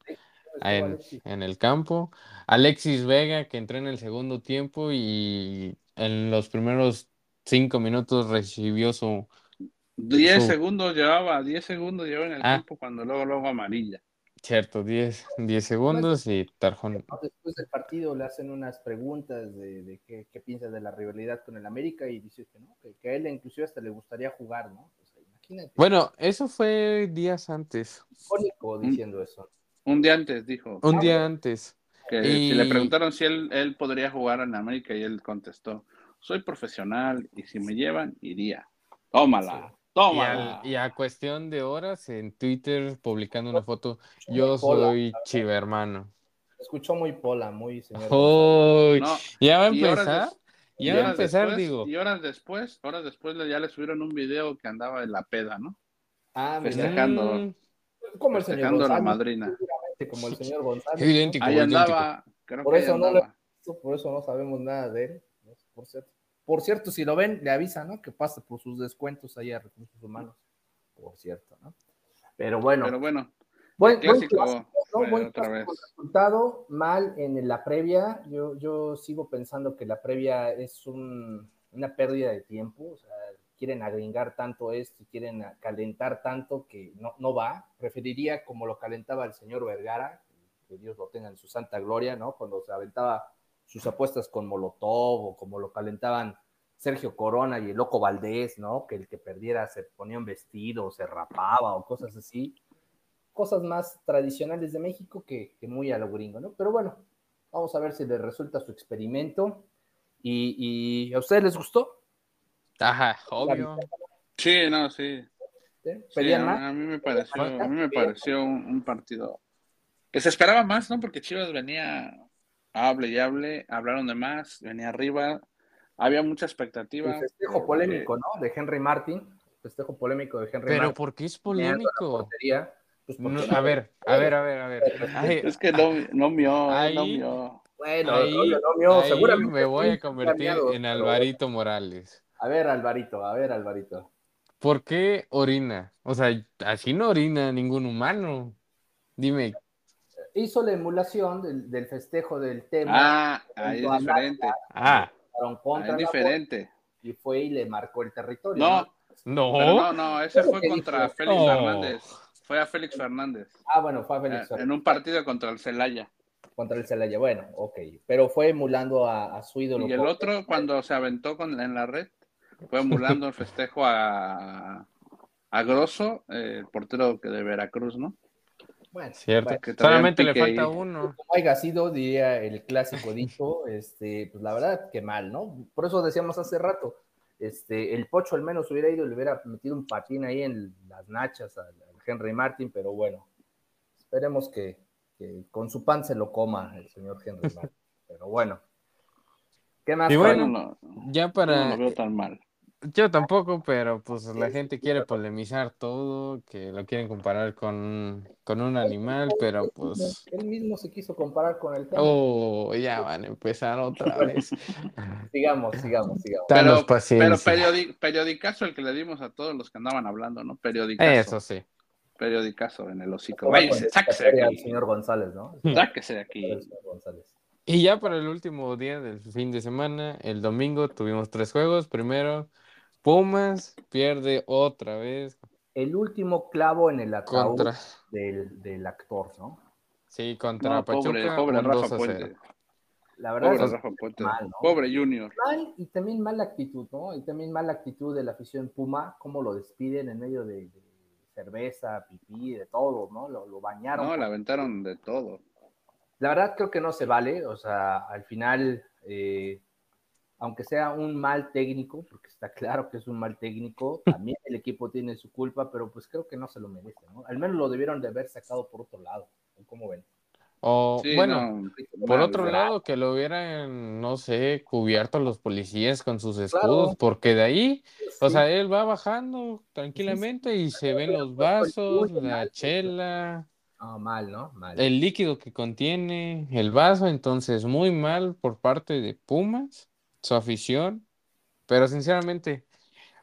en, en el campo. Alexis Vega, que entró en el segundo tiempo y en los primeros cinco minutos recibió su... 10 Su- segundos llevaba, 10 segundos llevaba en el Ah. campo cuando luego, luego amarilla. Cierto, 10, 10 segundos y tarjón. Después del partido le hacen unas preguntas de, de qué, qué piensa de la rivalidad con el América y dice que no, que, que a él inclusive hasta le gustaría jugar, ¿no? O sea, imagínate, Bueno, eso fue días antes, icónico diciendo eso. Un día antes dijo un Ah, día bueno. antes. que si le Y- preguntaron si él, él podría jugar en América y él contestó, soy profesional y si me llevan, iría. Tómala, Y, al- y a cuestión de horas en Twitter publicando una foto, yo soy chiva hermano. Escuchó muy pola, muy señor. Uy, No, ya va a empezar, ya va a horas empezar, después- digo. Y horas después, horas después ya le subieron un video que andaba en la peda, ¿no? Ah, mira, festejando. Mm, como el señor Festejando a la González, madrina. como el señor González. ¿no? idéntico, Ahí idéntico. andaba, creo Por que ahí eso no andaba. Por eso no sabemos nada de él. ¿no? Por cierto. Por cierto, si lo ven, le avisan, ¿no? Que pase por sus descuentos ahí a recursos humanos. Por cierto, ¿no? Pero bueno, Pero bueno, buen, buen clásico clásico, ¿no? Buen clásico resultado, mal en la previa. Yo, yo sigo pensando que la previa es un- una pérdida de tiempo. O sea, quieren agringar tanto esto, quieren a- calentar tanto que no, no va. Preferiría como lo calentaba el señor Vergara, que Dios lo tenga en su santa gloria, ¿no? Cuando se aventaba sus apuestas con Molotov o como lo calentaban Sergio Corona y el Loco Valdés, ¿no? Que el que perdiera se ponía un vestido o se rapaba o cosas así. Cosas más tradicionales de México que, que muy a lo gringo, ¿no? Pero bueno, vamos a ver si les resulta su experimento. ¿Y, y a ustedes les gustó? Ajá, obvio. Sí, no, sí. ¿Sí? Sí, ¿Pedían a, más? a mí me pareció, a mí me pareció un, un partido que se esperaba más, ¿no? Porque Chivas venía hable y hable, hablaron de más, venía arriba, había mucha expectativa. El festejo polémico, ¿no? De Henry Martin. Festejo polémico de Henry Pero Martin. ¿por qué es polémico? pues No, a ver, a ver, a ver, a ver. Ay, Es que no, no mió, eh, no mió. Bueno, ahí, no, no, ahí seguramente me voy a convertir en pero- Alvarito Morales. A ver, Alvarito, a ver, Alvarito. ¿Por qué orina? O sea, así no orina ningún humano. Dime, Hizo la emulación del, del festejo del tema. Ah, ahí es diferente. ah, Ahí es diferente. y fue y le marcó el territorio. No, no. pero no, no, ese fue contra dijo. Félix No. Fernández. Fue a Félix Fernández. Ah, bueno, fue a Félix eh, Fernández En un partido contra el Celaya. contra el Celaya. Bueno, ok. Pero fue emulando a, a su ídolo. Y el otro, cuando se aventó con, en la red, fue emulando el festejo a, a Grosso, eh, el portero que de Veracruz, ¿no? Bueno, Cierto. Solamente le falta uno. como haya sido, diría el clásico dicho, este, pues la verdad que mal, ¿no? Por eso decíamos hace rato, este, el Pocho al menos hubiera ido y le hubiera metido un patín ahí en las nachas al, al Henry Martin, pero bueno, esperemos que, que con su pan se lo coma el señor Henry Martin. Pero bueno, ¿qué más? Y bueno, no, Ya yo no para... lo veo tan mal. Yo tampoco, pero pues la gente quiere polemizar todo, que lo quieren comparar con, con un animal, pero pues... Él mismo se quiso comparar con el tema. Oh, ya van a empezar otra vez. Sigamos, sigamos, sigamos. Danos Pero, pero paciencia. periodi- periodicazo el que le dimos a todos los que andaban hablando, ¿no? Periodicazo. Eso sí. Periodicazo en el hocico. Váyanse, sáquese de al aquí. señor González, ¿no? Sáquese de aquí. El señor González. Y ya para el último día del fin de semana, el domingo, tuvimos tres juegos. Primero, Pumas pierde otra vez El último clavo en el ataúd contra, del, del actor, ¿no? sí, contra No, pobre, Pachuca, pobre un 2 Rafa a 0. Puente. La verdad Pobre es Rafa Puente. mal, ¿no? Pobre Junior. mal y también mala actitud, ¿no? Y también mala actitud de la afición Puma, cómo lo despiden en medio de, de cerveza, pipí, de todo, ¿no? Lo, lo bañaron. No, le aventaron de todo. La verdad creo que no se vale, o sea, al final, eh, aunque sea un mal técnico, porque está claro que es un mal técnico, también el equipo tiene su culpa, pero pues creo que no se lo merece, ¿no? Al menos lo debieron de haber sacado por otro lado, ¿cómo ven? O, Sí, bueno, no, por otro lado, que lo hubieran, no sé, cubierto los policías con sus escudos, Claro. porque de ahí, o Sí. sea, él va bajando tranquilamente y se ven los vasos, la chela, No, mal, ¿no? Mal. el líquido que contiene el vaso, entonces muy mal por parte de Pumas, su afición, pero sinceramente,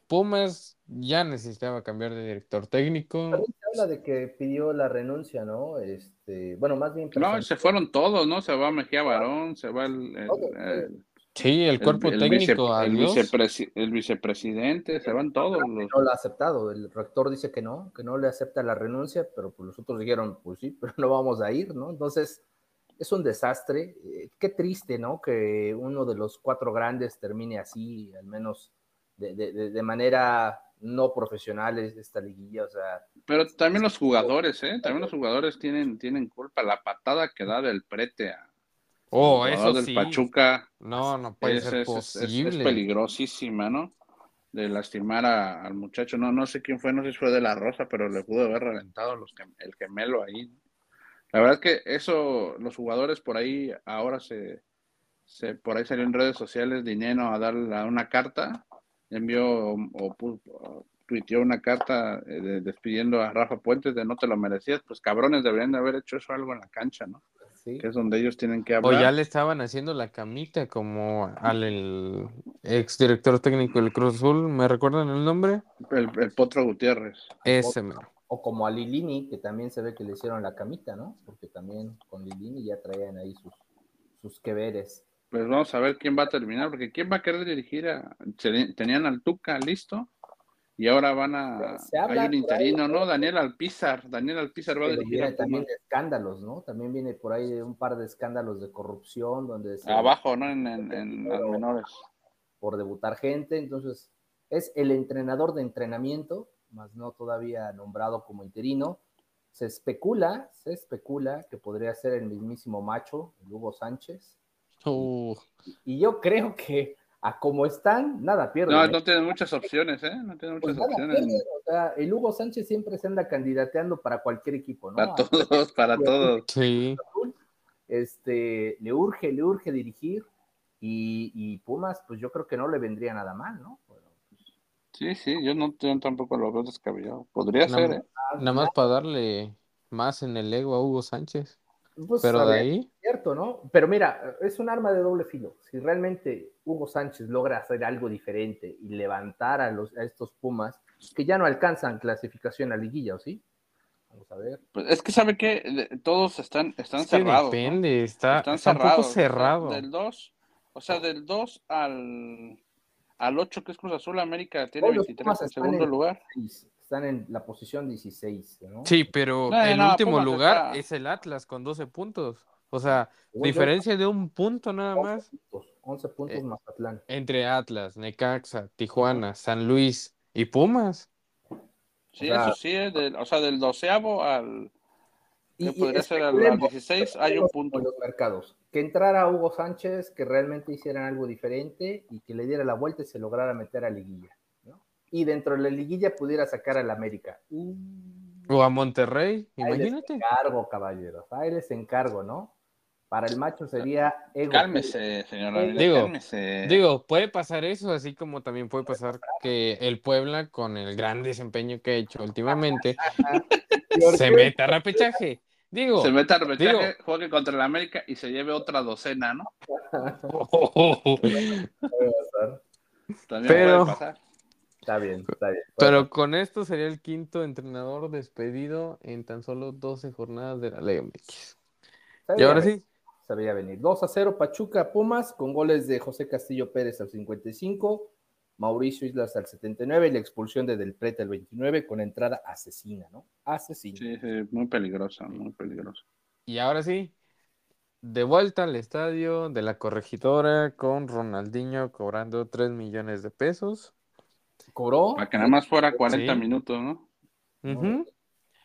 Pumas ya necesitaba cambiar de director técnico. También se habla de que pidió la renuncia, ¿no? Este, bueno, más bien No, se fueron todos, ¿no? Se va Mejía Barón, se va el, el- el- Sí, el cuerpo el técnico, vice- vicepresi- el vicepresidente, se van todos los. no lo ha aceptado. El rector dice que no, que no le acepta la renuncia, pero pues los otros dijeron, pues sí, pero no vamos a ir, ¿no? Entonces, es un desastre. Eh, qué triste, ¿no? Que uno de los cuatro grandes termine así, al menos de, de- de- de manera no profesional es- esta liguilla, o sea, Pero también los jugadores, ¿eh? También los jugadores tienen, tienen culpa. La patada que da del prete a Oh, eso del sí. Pachuca No, no puede es, ser es- es- es- es posible. peligrosísima, ¿no? De lastimar a- al muchacho. No, no sé quién fue, no sé si fue de la Rosa, pero le pudo haber reventado los el gemelo ahí. ¿no? La verdad es que eso, los jugadores por ahí ahora se, se por ahí salió en redes sociales dinero a darle a una carta, envió o, pu- o tuiteó una carta eh, de- despidiendo a Rafa Puentes de no te lo merecías, pues cabrones deberían de haber hecho eso algo en la cancha, ¿no? Sí. Que es donde ellos tienen que O hablar. ya le estaban haciendo la camita como al el ex director técnico del Cruz Azul, ¿me recuerdan el nombre? El, el Potro Gutiérrez. Ese mero. O como a Lilini, que también se ve que le hicieron la camita, ¿no? Porque también con Lilini ya traían ahí sus, sus que veres. Pues vamos a ver quién va a terminar, porque quién va a querer dirigir a... Tenían al Tuca listo y ahora van a... Se habla Hay un ahí, interino, ¿no? Daniel Alpizar. Daniel Alpizar va a dirigir viene a también de escándalos, ¿no? También viene por ahí un par de escándalos de corrupción donde se- Abajo, ¿no? En, en, en las menores. por debutar gente, entonces es el entrenador de entrenamiento, más no todavía nombrado como interino. Se especula, se especula que podría ser el mismísimo macho, el Hugo Sánchez, Uh, y yo creo que a como están, nada pierden. No, ¿eh? no tienen muchas opciones, ¿eh? No tienen Pues muchas opciones. pierden, o sea, el Hugo Sánchez siempre se anda candidateando para cualquier equipo, ¿no? Para todos, para todos. sí. Este, le urge, le urge dirigir y, y Pumas, pues yo creo que no le vendría nada mal, ¿no? Bueno, pues, Sí, sí, yo no yo tampoco lo veo descabellado. Podría ser, ¿eh? Nada más para darle más en el ego a Hugo Sánchez. pues, Pero de ver, ahí, cierto, ¿no? Pero mira, es un arma de doble filo. Si realmente Hugo Sánchez logra hacer algo diferente y levantar a, los, a estos Pumas, que ya no alcanzan clasificación a liguilla, ¿o sí? Vamos a ver. Pues es que sabe que todos están, están es que cerrados. ¿no? depende, está, Están está un poco cerrados. cerrado. del 2, o sea, del 2 al, al 8, que es Cruz Azul, América tiene Hoy los 23 Pumas en segundo en- lugar. Están en la posición 16, ¿no? Sí, pero No, el no, último Pumas lugar está- es el Atlas con 12 puntos. O sea, Según yo, diferencia de un punto nada 11 más puntos, 11 puntos Eh, Mazatlán. entre Atlas, Necaxa, Tijuana, San Luis y Pumas. Sí, O sea- eso sí, es del, o sea, del doceavo al, Que Y- y podría ser al, al especulemos, 16, hay un punto. los mercados. Que entrara Hugo Sánchez, que realmente hicieran algo diferente y que le diera la vuelta y se lograra meter a liguilla. ¿no? Y dentro de la liguilla pudiera sacar al América. Uh, O a Monterrey, ahí les imagínate. encargo, caballeros. Ahí les encargo, ¿no? Para el macho sería ego. Cálmese, señora. Avilés, Digo, cálmese. Digo, puede pasar eso, así como también puede pasar que el Puebla, con el gran desempeño que ha hecho últimamente, ¿Por se meta a repechaje. Digo, se mete a repechaje, digo- juegue contra el América y se lleve otra docena, ¿no? Puede pasar. También Pero- puede pasar. Está bien, está bien. pero con esto sería el quinto entrenador despedido en tan solo 12 jornadas de la Liga MX. Y ahora sí, Se veía venir. 2 a 0 Pachuca Pumas con goles de José Castillo Pérez al 55, Mauricio Islas al 79 y la expulsión de Del Prete al 29 con entrada asesina, ¿no? Asesina. Sí, sí, muy peligrosa, muy peligrosa. y ahora sí, de vuelta al estadio de la corregidora con Ronaldinho cobrando 3 millones de pesos. Cobró. Para que nada más fuera 40 Sí. minutos, ¿no? Ujú.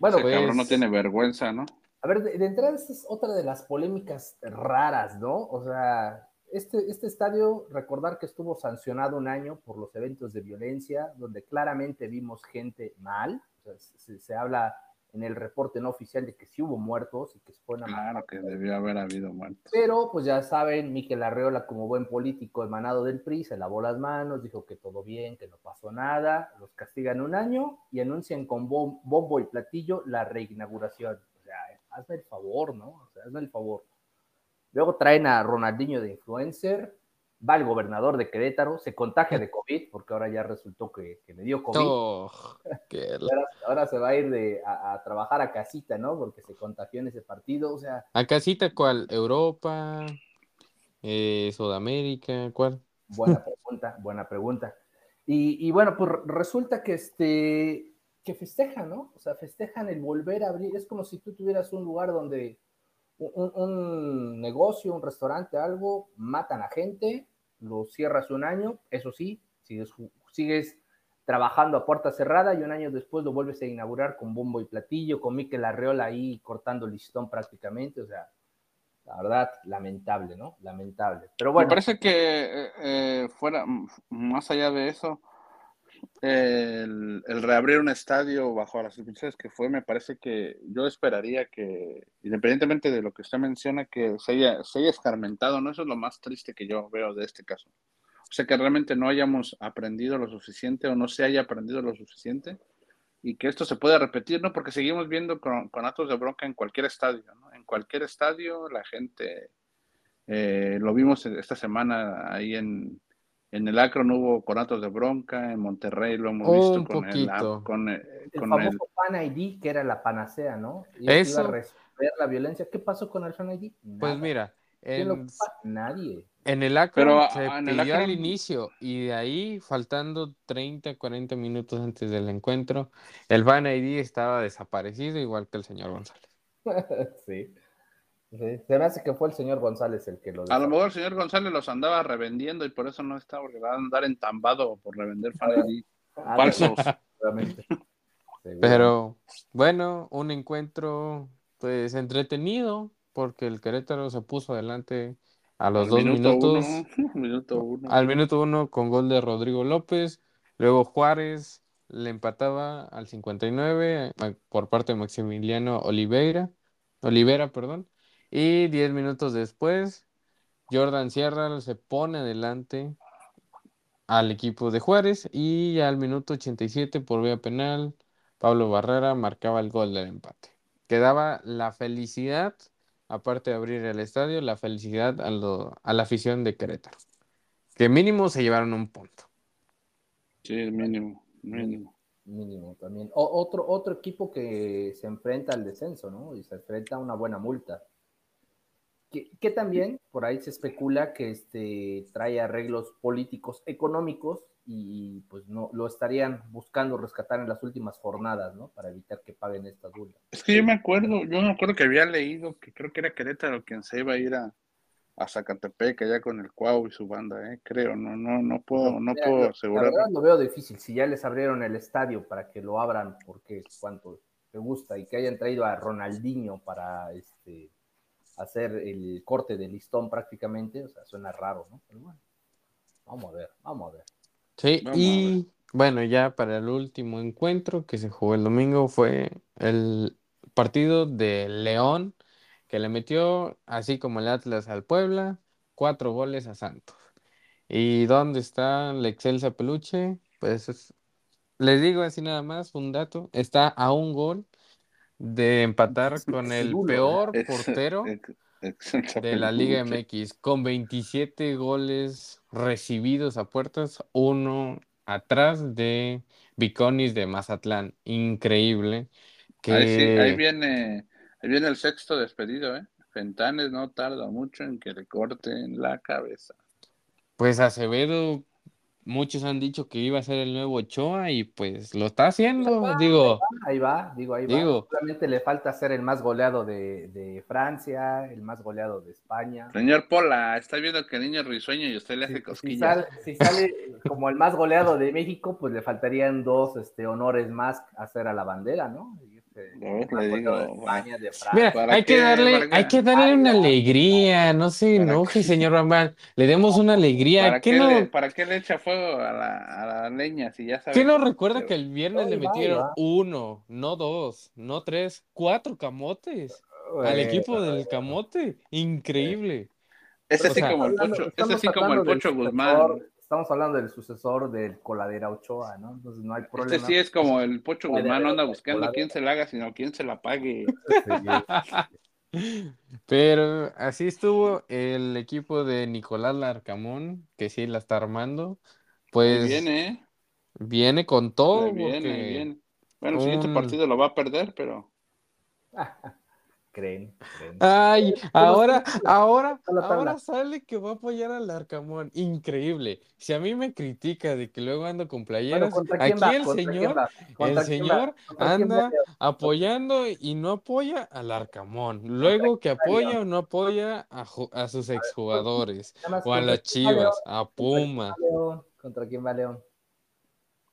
Bueno, Ese pues- cabrón no tiene vergüenza, ¿no? A ver, de, de entrada, esta es otra de las polémicas raras, ¿no? O sea, este, este estadio, recordar que estuvo sancionado un año por los eventos de violencia, donde claramente vimos gente mal. O sea, se, se habla en el reporte no oficial de que sí hubo muertos y que se fueron a matar. Claro que debió haber habido muertos. Pero, pues ya saben, Miquel Arreola, como buen político emanado del PRI, se lavó las manos, dijo que todo bien, que no pasó nada, los castigan un año y anuncian con bom- bombo y platillo la reinauguración. Hazme el favor, ¿no? O sea, hazme el favor. Luego traen a Ronaldinho de influencer, va el gobernador de Querétaro, se contagia de COVID, porque ahora ya resultó que, que le dio COVID. Oh, la- Ahora, ahora se va a ir de, a, a trabajar a casita, ¿no? Porque se contagió en ese partido. O sea, ¿A casita cuál? ¿Europa? Eh, ¿Sudamérica? ¿Cuál? Buena pregunta, buena pregunta. Y, y bueno, pues resulta que este que festejan, ¿no? O sea, festejan el volver a abrir. Es como si tú tuvieras un lugar donde un, un- negocio, un restaurante, algo, matan a gente, lo cierras un año, eso sí, sigues, sigues trabajando a puerta cerrada y un año después lo vuelves a inaugurar con bombo y platillo, con Miquel Arreola ahí cortando listón prácticamente, o sea, la verdad, lamentable, ¿no? Lamentable. Pero bueno. Me parece que eh, eh, fuera, más allá de eso, el, reabrir un estadio bajo las circunstancias que fue, me parece que yo esperaría que, independientemente de lo que usted menciona, que se haya, escarmentado, ¿no? Eso es lo más triste que yo veo de este caso. O sea, que realmente no hayamos aprendido lo suficiente o no se haya aprendido lo suficiente y que esto se pueda repetir, ¿no? Porque seguimos viendo con, con actos de bronca en cualquier estadio. En cualquier estadio la gente, eh, lo vimos esta semana ahí en, en el Akron hubo conatos de bronca, en Monterrey lo hemos Un visto con poquito. el, con, el- El con famoso el- Fan ID, que era la panacea, ¿no? Y Eso. iba a resolver la violencia. ¿Qué pasó con el Fan ID? Pues Nada. mira, ¿Quién lo en, ocupa? Nadie. en el Akron Pero, se ah, en el pidió al Akron- inicio y de ahí, faltando 30, 40 minutos antes del encuentro, el Fan ID estaba desaparecido, igual que el señor González. sí. Sí, Se me hace que fue el señor González el que lo a lo mejor el señor González los andaba revendiendo y por eso no está, porque va a andar entambado por revender Ah, falsos. Seguro. Pero bueno, un encuentro pues entretenido, porque el Querétaro se puso adelante a los Al dos minuto minutos. uno, minuto uno. Al minuto uno con gol de Rodrigo López. Luego Juárez le empataba al 59 eh, por parte de Maximiliano Oliveira. Olivera, perdón. Y 10 minutos después, Jordan Sierra se pone adelante al equipo de Juárez. Y al minuto 87 por vía penal, Pablo Barrera marcaba el gol del empate. Quedaba la felicidad, aparte de abrir el estadio, la felicidad a, lo- a la afición de Querétaro. Que mínimo se llevaron un punto. Sí, mínimo, mínimo. Mínimo también. O- otro, otro equipo que se enfrenta al descenso, ¿no? Y se enfrenta a una buena multa. Que, que también por ahí se especula que este trae arreglos políticos, económicos, y pues no lo estarían buscando rescatar en las últimas jornadas, ¿no? Para evitar que paguen estas multas. Es que yo me acuerdo, yo me acuerdo que había leído que creo que era Querétaro quien se iba a ir a, a Zacatepec allá con el Cuau y su banda, eh, creo, no, no, no puedo, no Mira, puedo asegurar. lo veo difícil. Si ya les abrieron el estadio para que lo abran, porque cuánto, me gusta, y que hayan traído a Ronaldinho para este, hacer el corte de listón prácticamente, o sea, suena raro, ¿no? Pero bueno, vamos a ver, vamos a ver. Sí, Vamos y bueno, ya para el último encuentro que se jugó el domingo fue el partido de León, que le metió, así como el Atlas al Puebla, cuatro goles a Santos. ¿Y dónde está la Excelsa Peluche? Pues es- les digo así nada más, un dato, está a un gol de empatar con el seguro, peor portero de la Liga. MX, con 27 goles recibidos a puertas, uno atrás de Viconis de Mazatlán. Increíble. Ahí sí, ahí Que viene, ahí viene el sexto despedido, ¿eh? Fentanes no tarda mucho en que le corten la cabeza. pues Acevedo, muchos han dicho que iba a ser el nuevo Ochoa y pues lo está haciendo. Digo, Ahí va, digo, ahí va. Solamente le falta ser el más goleado de, de Francia, el más goleado de España. Señor Pola, está viendo que el niño risueño y usted le hace Si, si cosquillas. sale, si sale como el más goleado de México, pues le faltarían dos este, honores más hacer a la bandera, ¿no? Y este, Ya ves, más le goleado digo, de España, de Francia. mira, ¿Para hay que darle, hay que darle una alegría, no se ¿Para enoje, señor Rambal. Le demos una alegría. ¿Para ¿Qué no? le, ¿Para qué le echa fuego a la, a la leña si ya sabe ¿Qué no recuerda que el viernes le metieron va. uno, no dos, no tres, cuatro camotes al Bueno, equipo del camote? Increíble. Es O así sea, como el Pocho, es estamos así como el hablando del Pocho sucesor- Guzmán. Estamos hablando del sucesor del Coladera Ochoa, ¿no? Entonces no hay problema. Este sí es como el Pocho Guzmán, no anda coladera. buscando quién se la haga, sino quién se la pague. Pero así estuvo el equipo de Nicolás Larcamón, que sí la está armando. Pues Ahí viene, ¿eh? viene con todo, Ahí viene, porque viene. Bueno, el siguiente un- partido lo va a perder, pero Creen, creen. Ay, ahora, ahora, ahora sale que va a apoyar al Arcamón. Increíble. Si a mí me critica de que luego ando con playeras, ¿contra quién aquí va? el ¿Contra quién señor, el señor anda apoyando y no apoya al Arcamón. Luego que apoya o no apoya a, a sus exjugadores o a las Chivas, a Puma. ¿Contra quién va León?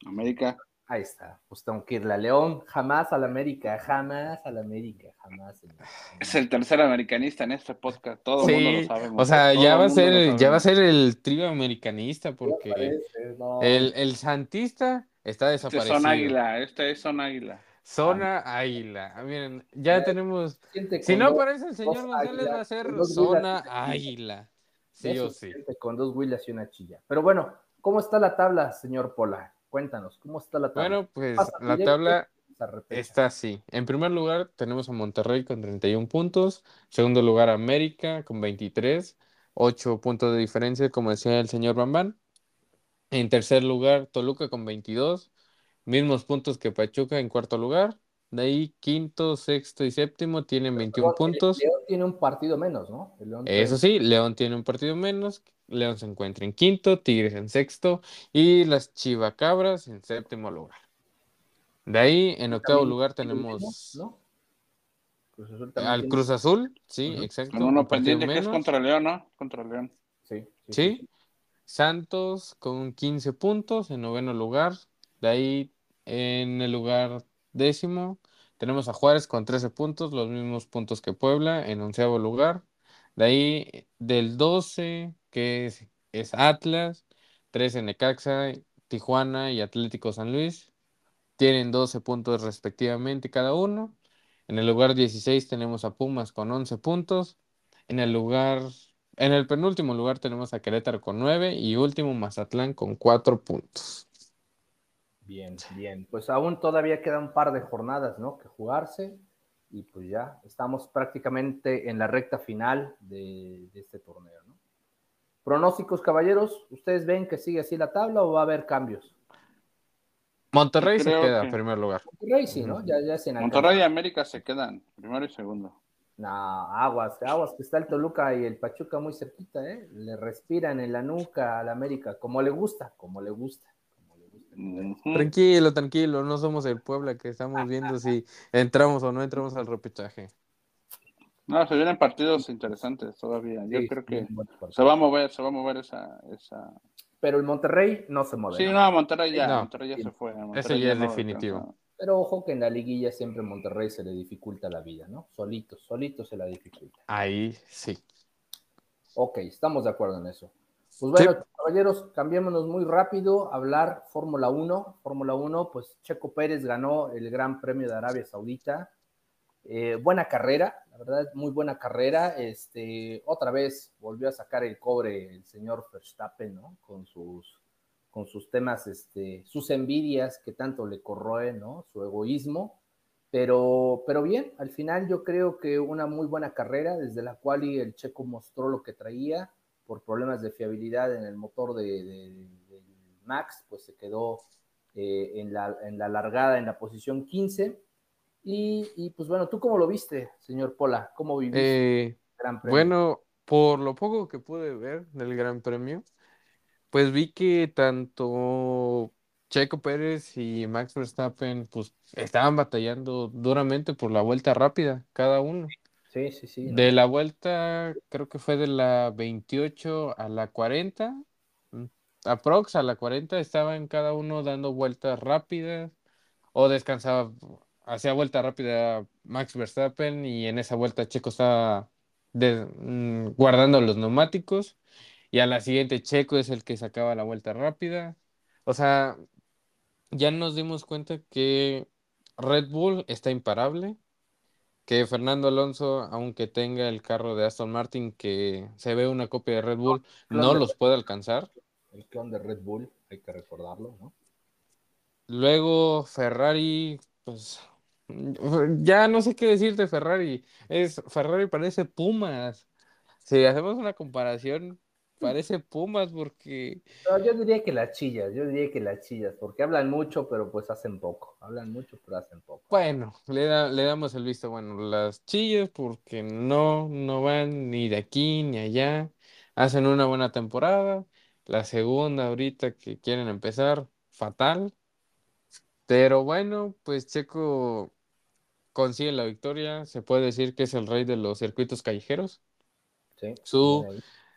América. Ahí está. Pues tengo que irle a León. Jamás al América. Jamás al América. Jamás. Es el tercer americanista en este podcast. Todo el mundo Sí, lo sabe. o sea, ya va a ser, ya va a ser. el trío americanista ¿Qué porque parece? No. el, el santista está Este desaparecido. son águila, este es son águila. Zona Águila. Ah, Miren, ya tenemos. Si no aparece el señor González, va a ser Zona huilas. Águila. Sí o sí. Con dos Willas y una chilla. Pero bueno, ¿cómo está la tabla, señor Pola? Cuéntanos, ¿cómo está la tabla? Bueno, pues la tabla está así. En primer lugar, tenemos a Monterrey con 31 puntos. Segundo lugar, América con 23. 8 puntos de diferencia, como decía el señor Bambán. En tercer lugar, Toluca con 22. Mismos puntos que Pachuca en cuarto lugar. De ahí, quinto, sexto y séptimo tienen 21 Perdón, el puntos. León tiene un partido menos, ¿no? León Eso tiene- sí, León tiene un partido menos. León se encuentra en quinto, Tigres en sexto y las Chivacabras en séptimo lugar. De ahí, en octavo También lugar tenemos ¿no? Cruz Azul al tiene- Cruz Azul, sí, exacto, Con uno un pendiente que es contra León, ¿no? Contra León. Sí, Sí. Santos con 15 puntos en noveno lugar. De ahí, en el lugar décimo, tenemos a Juárez con 13 puntos, los mismos puntos que Puebla en onceavo lugar. De ahí, del 12, que es, Atlas, 13 Necaxa, Tijuana y Atlético San Luis. Tienen 12 puntos respectivamente cada uno. En el lugar 16 tenemos a Pumas con 11 puntos. En el lugar, en el penúltimo lugar tenemos a Querétaro con 9 y último Mazatlán con 4 puntos. Bien, bien. Pues aún todavía queda un par de jornadas, ¿no? Que jugarse. Y pues ya estamos prácticamente en la recta final de, de este torneo, ¿no? Pronósticos, caballeros, ¿ustedes ven que sigue así la tabla o va a haber cambios? Monterrey se queda que- en primer lugar. Monterrey sí, ¿no? Ya, ya se Monterrey y América se quedan, primero y segundo. No, aguas, aguas, que está el Toluca y el Pachuca muy cerquita, ¿eh? Le respiran en la nuca al América, como le gusta, como le gusta. Como le gusta. Ujú. Tranquilo, tranquilo, no somos el Puebla que estamos viendo si entramos o no entramos al repechaje. No, se vienen partidos interesantes todavía. Yo Sí, creo que se va a mover, se va a mover esa, esa... Pero el Monterrey no se mueve. Sí, ¿no? no, Monterrey ya, No. Monterrey ya se fue. a Ese ya es no definitivo. Pero ojo que en la liguilla siempre Monterrey se le dificulta la vida, ¿no? Solito, solito se la dificulta. Ahí sí. Ok, estamos de acuerdo en eso. Pues bueno, caballeros, cambiémonos muy rápido a hablar Fórmula 1. Fórmula 1, pues Checo Pérez ganó el Gran Premio de Arabia Saudita. Eh, buena carrera, la verdad, muy buena carrera. Este, otra vez volvió a sacar el cobre el señor Verstappen, ¿no? Con sus, con sus temas, este, sus envidias que tanto le corroen, ¿no? Su egoísmo. Pero, pero bien, al final yo creo que una muy buena carrera, desde la cual el checo mostró lo que traía por problemas de fiabilidad en el motor de, Max, pues se quedó eh, en, la, en, la, largada en la posición 15. Y, pues bueno, ¿tú cómo lo viste, señor Pola? ¿Cómo viviste eh, Gran Premio? Bueno, por lo poco que pude ver del Gran Premio, pues vi que tanto Checo Pérez y Max Verstappen pues estaban batallando duramente por la vuelta rápida, cada uno. Sí, sí, sí. De la vuelta, creo que fue de la 28 a la 40, mm, aprox a la 40 estaban cada uno dando vueltas rápidas o descansaba, hacía vuelta rápida Max Verstappen y en esa vuelta Checo estaba mm, guardando los neumáticos y a la siguiente Checo es el que sacaba la vuelta rápida. O sea, ya nos dimos cuenta que Red Bull está imparable, que Fernando Alonso, aunque tenga el carro de Aston Martin, que se ve una copia de Red Bull, no los puede alcanzar. El clon de Red Bull, hay que recordarlo, ¿no? Luego Ferrari, pues ya no sé qué decir de Ferrari. Es Ferrari parece Pumas. Si hacemos una comparación, Parece Pumas porque... yo diría que las chillas, yo diría que las chillas, porque hablan mucho, pero pues hacen poco. Hablan mucho, pero hacen poco. Bueno, le, le damos el visto. Bueno, las chillas porque no, no van ni de aquí ni allá. Hacen una buena temporada. La segunda ahorita que quieren empezar, fatal. Pero bueno, pues Checo consigue la victoria. Se puede decir que es el rey de los circuitos callejeros. Sí, Su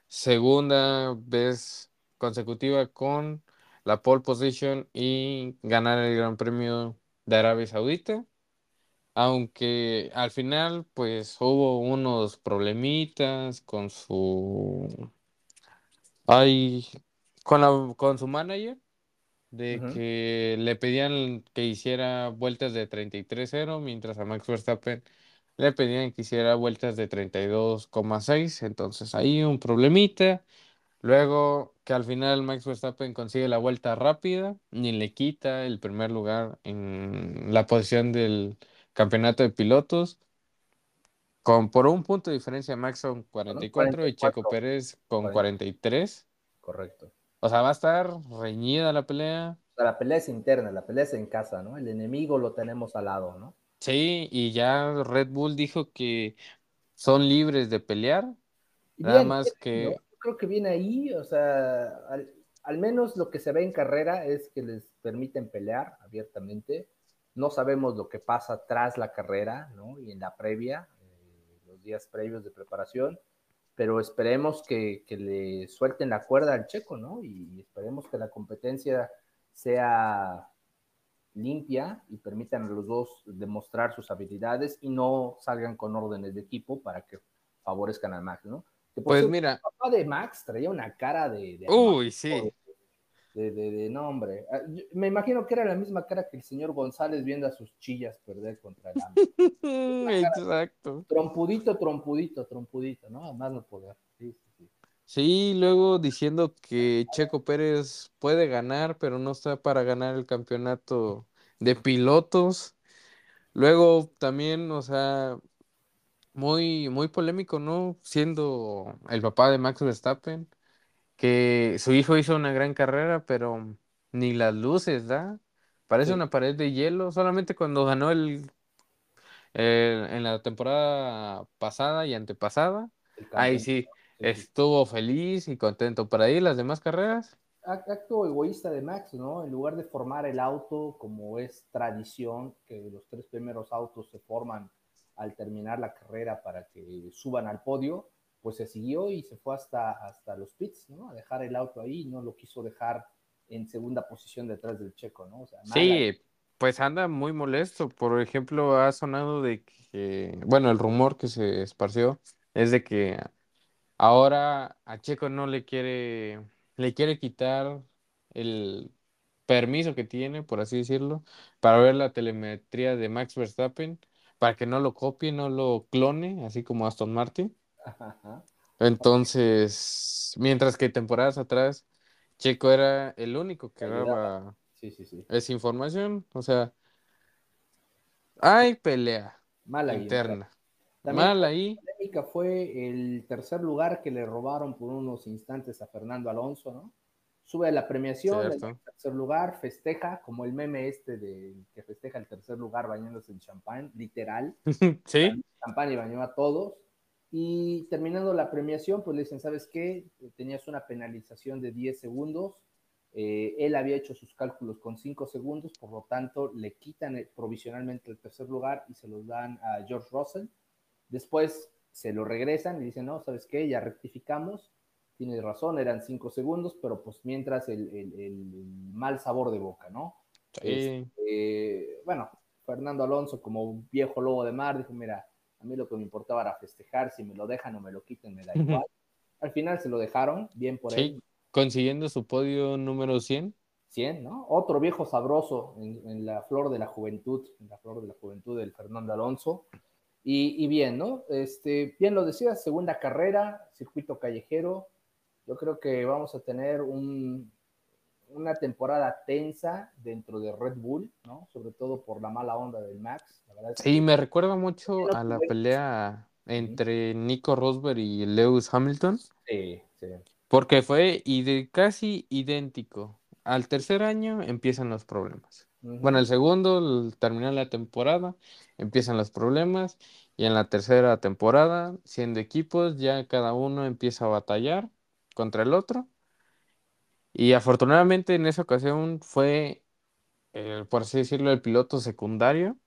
segunda vez consecutiva con la pole position y ganar el Gran Premio de Arabia Saudita. Aunque al final, pues hubo unos problemitas con su. Ay, con, la, con su manager, de que le pedían que hiciera vueltas de 33-0, mientras a Max Verstappen le pedían que hiciera vueltas de 32,6, entonces ahí un problemita. Luego que al final Max Verstappen consigue la vuelta rápida, ni le quita el primer lugar en la posición del campeonato de pilotos. Con, por un punto de diferencia, Max son 44, y Checo Pérez con 43. Correcto. O sea, va a estar reñida la pelea. La pelea es interna, la pelea es en casa, ¿no? El enemigo lo tenemos al lado, ¿no? Sí, y ya Red Bull dijo que son libres de pelear, nada más que... Yo creo que viene ahí, o sea, al, menos lo que se ve en carrera es que les permiten pelear abiertamente. No sabemos lo que pasa tras la carrera, ¿no? Y en la previa, eh, los días previos de preparación, pero esperemos que, que le suelten la cuerda al checo, ¿no? Y esperemos que la competencia sea limpia y permitan a los dos demostrar sus habilidades y no salgan con órdenes de equipo para que favorezcan a Max, ¿no? pues mira. El papá de Max traía una cara de. Uy, sí. De, de, de, nombre. Ah, me imagino que era la misma cara que el señor González viendo a sus chillas perder contra el Exacto. Trompudito, trompudito, trompudito, ¿no? Más no poder. Sí, sí, sí. Sí, luego diciendo que Checo Pérez puede ganar, pero no está para ganar el campeonato de pilotos. Luego también, o sea, muy, muy polémico, ¿no? Siendo el papá de Max Verstappen, que su hijo hizo una gran carrera, pero ni las luces da. Parece una pared de hielo. Solamente cuando ganó el, en la temporada pasada y antepasada, ahí sí, estuvo feliz y contento. Para ahí las demás carreras acto egoísta de Max, ¿no? En lugar de formar el auto como es tradición, que los tres primeros autos se forman al terminar la carrera para que suban al podio, pues se siguió y se fue hasta, hasta los pits, ¿no? A dejar el auto ahí, no lo quiso dejar en segunda posición detrás del checo, ¿no? sí, pues anda muy molesto. Por ejemplo, ha sonado de que, bueno, el rumor que se esparció es de que ahora a Checo no le quiere, le quiere quitar el permiso que tiene, por así decirlo, para ver la telemetría de Max Verstappen, para que no lo copie, no lo clone, así como Aston Martin. Entonces, mientras que temporadas atrás, Checo era el único que daba Sí, sí, sí. esa información. O sea, hay pelea Mala interna. También Mal la ahí. polémica fue el tercer lugar que le robaron por unos instantes a Fernando Alonso, ¿no? Sube a la premiación, el tercer lugar, festeja, como el meme este de que festeja el tercer lugar bañándose en champán, literal. Sí, champán y bañó a todos. Y terminando la premiación, pues le dicen, ¿sabes qué? Tenías una penalización de 10 segundos. Eh, él había hecho sus cálculos con 5 segundos, por lo tanto le quitan el- provisionalmente el tercer lugar y se los dan a George Russell. Después se lo regresan y dicen, no, ¿sabes qué? Ya rectificamos. Tienes razón, eran 5 segundos, pero pues mientras el, el- el- mal sabor de boca, ¿no? sí. Este, bueno, Fernando Alonso, como un viejo lobo de mar, dijo: Mira, a mí lo que me importaba era festejar, si me lo dejan o me lo quiten, me da igual. Al final se lo dejaron, bien por Sí, él, consiguiendo su podio número 100. 100, ¿no? Otro viejo sabroso en, en la flor de la juventud, en la flor de la juventud del Fernando Alonso. Y, y bien, ¿no? Este, bien lo decías, segunda carrera, circuito callejero. Yo creo que vamos a tener un, una temporada tensa dentro de Red Bull, ¿no? Sobre todo por la mala onda del Max. La verdad es Sí, me recuerda mucho a la pelea entre Nico Rosberg y Lewis Hamilton, Sí, sí. porque fue ide- casi idéntico. Al tercer año empiezan los problemas. Bueno, el segundo, al terminar la temporada, empiezan los problemas. Y en la tercera temporada, siendo equipos, ya cada uno empieza a batallar contra el otro. Y afortunadamente en esa ocasión fue, eh, por así decirlo, el piloto secundario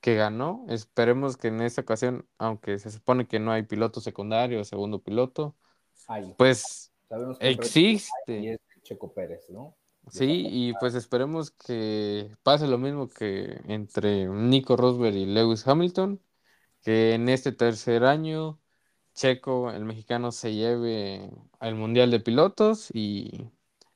que ganó. Esperemos que en esta ocasión, aunque se supone que no hay piloto secundario o segundo piloto, pues existe. es Checo Pérez, ¿no? Sí, y pues esperemos que pase lo mismo que entre Nico Rosberg y Lewis Hamilton, que en este tercer año Checo, el mexicano, se lleve al Mundial de Pilotos y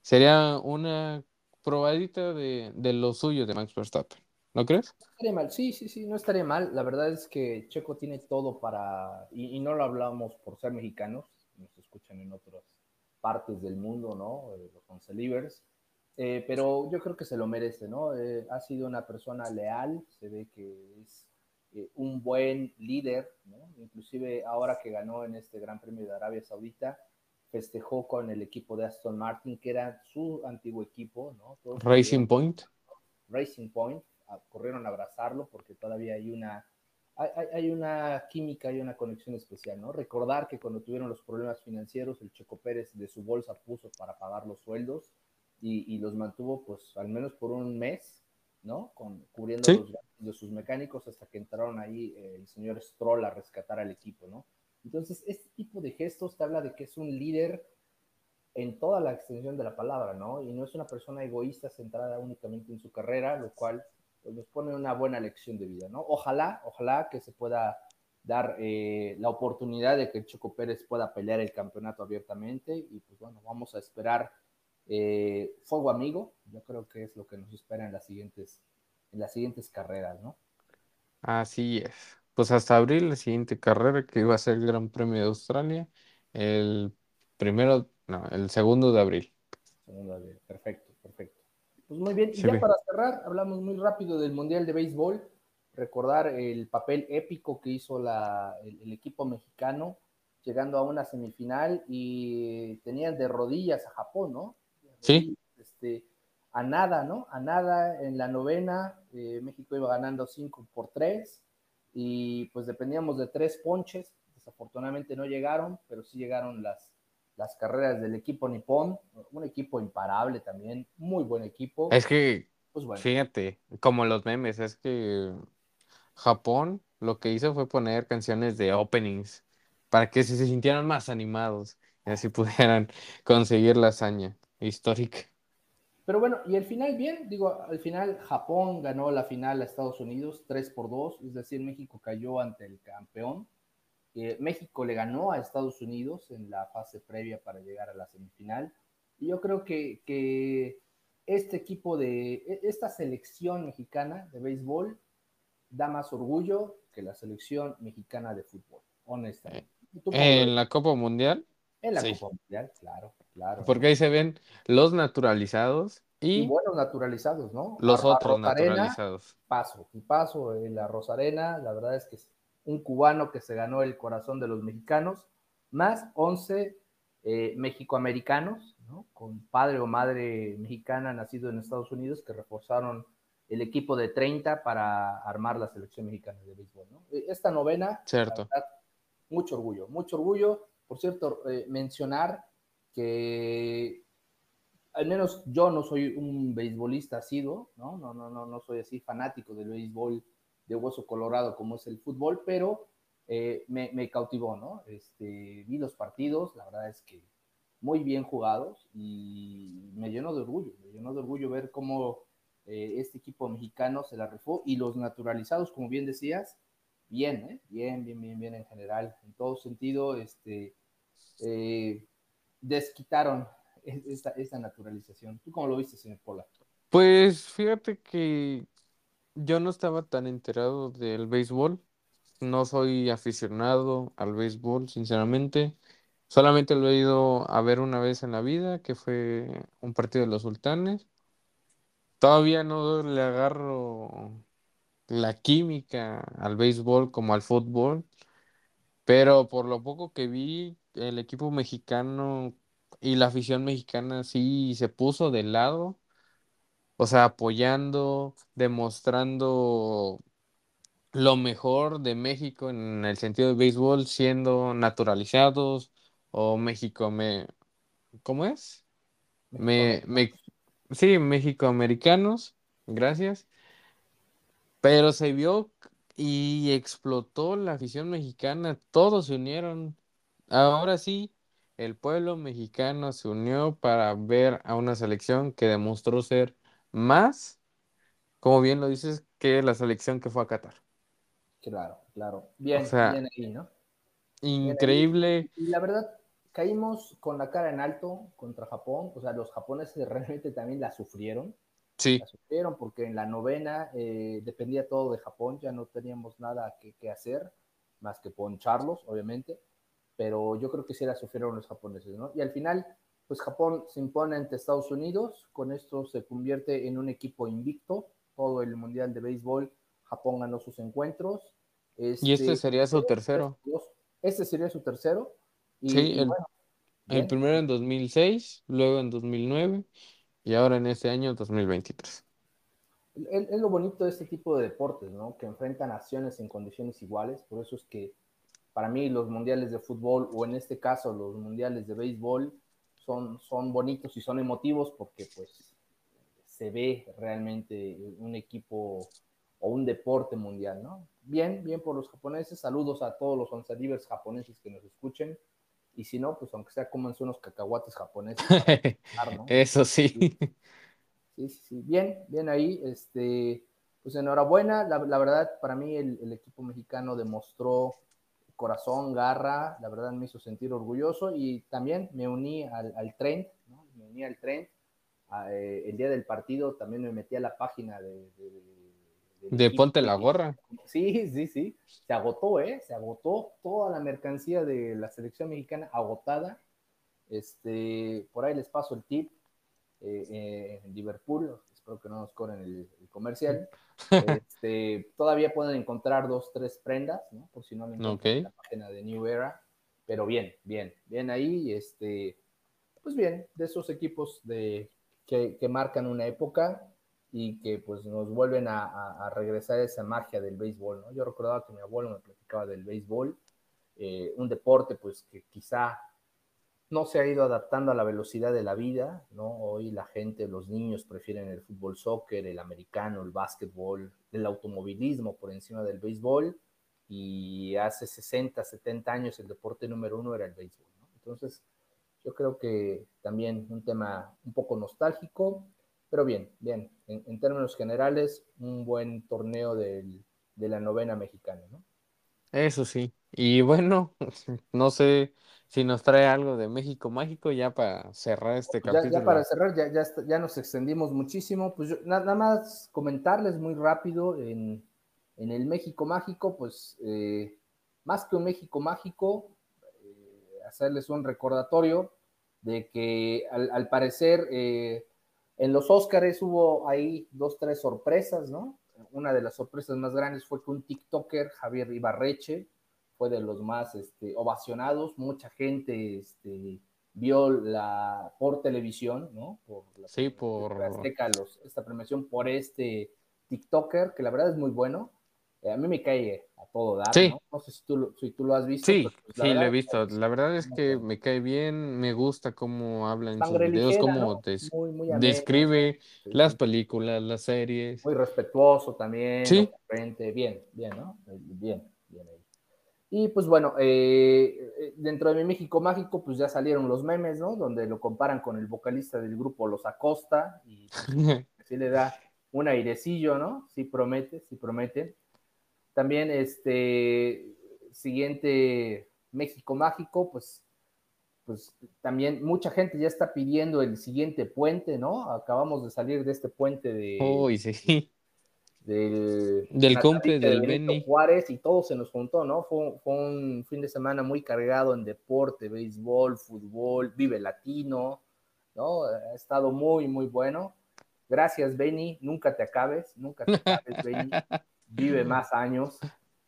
sería una probadita de, de lo suyo de Max Verstappen, ¿no crees? No mal, sí, sí, sí, no estaría mal. La verdad es que Checo tiene todo para, y, y no lo hablamos por ser mexicanos, nos escuchan en otras partes del mundo, ¿no? Eh, los Oncelivers. Eh, pero yo creo que se lo merece, ¿no? Eh, ha sido una persona leal, se ve que es eh, un buen líder, ¿no? Inclusive ahora que ganó en este Gran Premio de Arabia Saudita, festejó con el equipo de Aston Martin, que era su antiguo equipo, ¿no? Todos Racing Point. Racing Point, a- corrieron a abrazarlo porque todavía hay una, hay, hay- hay una química, hay una conexión especial, ¿no? Recordar que cuando tuvieron los problemas financieros, el Checo Pérez de su bolsa puso para pagar los sueldos y, y los mantuvo pues al menos por un mes, ¿no? Con, cubriendo Sí. los gastos de sus mecánicos hasta que entraron ahí eh, el señor Stroll a rescatar al equipo, ¿no? Entonces, este tipo de gestos te habla de que es un líder en toda la extensión de la palabra, ¿no? Y no es una persona egoísta centrada únicamente en su carrera, lo cual pues, nos pone una buena lección de vida, ¿no? Ojalá, ojalá que se pueda dar eh, la oportunidad de que Checo Pérez pueda pelear el campeonato abiertamente y pues bueno, vamos a esperar eh, fuego amigo, yo creo que es lo que nos espera en las siguientes, en las siguientes carreras, ¿no? Así es. Pues hasta abril, la siguiente carrera que iba a ser el Gran Premio de Australia, el primero, no, el segundo de abril. Segunda vez. Perfecto, perfecto. Pues muy bien, y Sí, ya para cerrar, hablamos muy rápido del Mundial de Béisbol. Recordar el papel épico que hizo la, el, el equipo mexicano llegando a una semifinal y tenían de rodillas a Japón, ¿no? De Sí. Este, a nada, ¿no? A nada en la novena, eh, México iba ganando 5 por 3 y pues dependíamos de tres ponches. Desafortunadamente no llegaron, pero sí llegaron las, las carreras del equipo nipón, un equipo imparable también, muy buen equipo. Es que, Pues bueno, fíjate, como los memes, es que Japón lo que hizo fue poner canciones de openings para que se sintieran más animados y así pudieran conseguir la hazaña histórica. Pero bueno, y al final bien, digo, al final Japón ganó la final a Estados Unidos 3 por 2, es decir, México cayó ante el campeón. Eh, México le ganó a Estados Unidos en la fase previa para llegar a la semifinal. Y yo creo que, que este equipo de, e, esta selección mexicana de béisbol da más orgullo que la selección mexicana de fútbol, honestamente. ¿En la Copa Mundial? En la Copa Mundial, claro, claro. Porque ahí se ven los naturalizados y, buenos naturalizados, ¿no? Los otros naturalizados. Paso, y paso en la Rosarena, la verdad es que es un cubano que se ganó el corazón de los mexicanos, más 11 eh, mexicoamericanos, ¿no? con padre o madre mexicana nacido en Estados Unidos, que reforzaron el equipo de 30 para armar la selección mexicana de béisbol. ¿no? E, esta novena, Cierto. mucho orgullo, mucho orgullo. Por cierto, eh, mencionar que al menos yo no soy un beisbolista asiduo, ¿no? No, no, no, no soy así fanático del béisbol de hueso colorado como es el fútbol, pero eh, me, cautivó, ¿no? Este, vi los partidos, la verdad es que muy bien jugados y me llenó de orgullo, me llenó de orgullo ver cómo eh, este equipo mexicano se la rifó y los naturalizados, como bien decías, bien, ¿eh? bien, bien, bien, bien en general, en todo sentido, este, eh, desquitaron esta, esta, naturalización. ¿Tú cómo lo viste, señor Pola? Pues fíjate que yo no estaba tan enterado del béisbol, no soy aficionado al béisbol, sinceramente. Solamente lo he ido a ver una vez en la vida, que fue un partido de los sultanes. Todavía no le agarro la química al béisbol como al fútbol, pero por lo poco que vi, el equipo mexicano y la afición mexicana sí se puso de lado, o sea, apoyando, demostrando lo mejor de México en el sentido de béisbol, siendo naturalizados o México me... ¿Cómo es? Me, me, Sí, México-americanos, gracias. Pero se vio y explotó la afición mexicana, todos se unieron. Ahora sí, el pueblo mexicano se unió para ver a una selección que demostró ser más, como bien lo dices, que la selección que fue a Qatar. Claro, claro. Bien, bien ahí, ¿no? Increíble. Y la verdad, caímos con la cara en alto contra Japón, o sea, los japoneses realmente también la sufrieron. Sí. La sufrieron porque en la novena eh, dependía todo de Japón, ya no teníamos nada que, hacer, más que poncharlos, obviamente, pero yo creo que sí la sufrieron los japoneses, ¿no? Y al final, pues Japón se impone ante Estados Unidos, con esto se convierte en un equipo invicto, todo el Mundial de Béisbol, Japón ganó sus encuentros. y este sería su tercero. Este sería su tercero sí, el, primero en 2006, luego en 2009 y ahora en este año 2023. Es, es lo bonito de este tipo de deportes, ¿no? Que enfrentan naciones en condiciones iguales, por eso es que para mí los mundiales de fútbol o en este caso los mundiales de béisbol son, son bonitos y son emotivos porque pues se ve realmente un equipo o un deporte mundial, ¿no? Bien, bien por los japoneses. Saludos a todos los onzalivers japoneses que nos escuchen. Y si no, pues aunque sea, cómanse unos cacahuates japoneses. Eso sí. sí. Sí, sí, Bien, bien ahí. Este, pues enhorabuena. La, verdad, para mí el, equipo mexicano demostró corazón, garra. La verdad me hizo sentir orgulloso y también me uní al, tren, ¿no? Me uní al tren. Eh, el día del partido también me metí a la página de de ponte la gorra. Sí, sí, sí. Se agotó, ¿eh? Se agotó toda la mercancía de la selección mexicana agotada. Este, por ahí les paso el tip. Eh, eh, en Liverpool, espero que no nos corren el, comercial. Este, todavía pueden encontrar dos, tres prendas, ¿no? Por si no me encuentran en la página de New Era. Pero bien, bien, bien ahí. Este, pues bien, de esos equipos de, que, que marcan una época y que pues nos vuelven a, regresar esa magia del béisbol, ¿no? Yo recordaba que mi abuelo me platicaba del béisbol, eh, un deporte pues que quizá no se ha ido adaptando a la velocidad de la vida, ¿no? Hoy la gente, los niños prefieren el fútbol soccer, el americano, el básquetbol, el automovilismo por encima del béisbol y hace 60, 70 años el deporte número uno era el béisbol, ¿no? Entonces, yo creo que también un tema un poco nostálgico, pero bien, bien. En, términos generales, un buen torneo de la novena mexicana, ¿no? Eso sí. Y bueno, no sé si nos trae algo de México Mágico ya para cerrar este capítulo. Ya, para cerrar, ya, ya, ya, nos extendimos muchísimo. Pues nada más comentarles muy rápido en, el México Mágico, pues eh, más que un México Mágico, eh, hacerles un recordatorio de que al, parecer eh, en los Óscares hubo ahí dos, tres sorpresas, ¿no? Una de las sorpresas más grandes fue que un TikToker, Javier Ibarreche, fue de los más este, ovacionados. Mucha gente este, vio la por televisión, ¿no? Por sí, por Azteca, esta premiación por este TikToker, que la verdad es muy bueno. Eh, a mí me cae a todo dar, ¿no? No sé si tú, si tú, lo has visto. Sí, pues, sí, lo he visto. La verdad es que me cae bien, me gusta cómo habla en sus videos, cómo describe las películas, las series. Muy respetuoso también. Sí. Bien, bien, ¿no? Bien, bien ahí. Y pues bueno, eh, eh, dentro de mi México Mágico, pues ya salieron los memes, ¿no? Donde lo comparan con el vocalista del grupo Los Acosta y sí le da un airecillo, ¿no? Sí promete, sí promete. También este siguiente México Mágico, pues, pues también mucha gente ya está pidiendo el siguiente puente, ¿no? Acabamos de salir de este puente de, Uy, sí del, del cumple del Benny Juárez y todo se nos juntó, ¿no? Fue, un fin de semana muy cargado en deporte, béisbol, fútbol, vive latino, ¿no? Ha estado muy, muy bueno. Gracias, Benny. Nunca te acabes, nunca te acabes, Benny. Vive más años.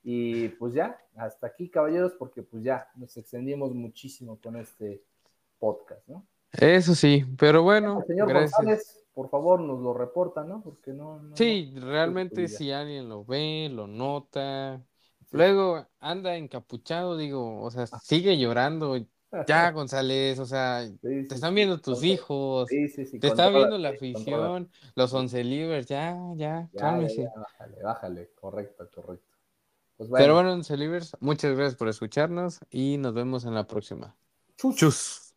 Y pues ya, hasta aquí, caballeros, porque pues ya nos extendimos muchísimo con este podcast, ¿no? Eso sí, pero bueno, señor gracias por favor nos lo reporta, ¿no? Porque no. sí, realmente si alguien lo ve, lo nota, luego anda encapuchado, digo, o sea, sigue llorando. Ya, González, o sea, te están viendo tus hijos, te está viendo la afición, los once libres, ya, ya, cálmese. bájale, bájale, correcto, correcto. Pues Pero bueno, once libres, muchas gracias por escucharnos y nos vemos en la próxima. Chus.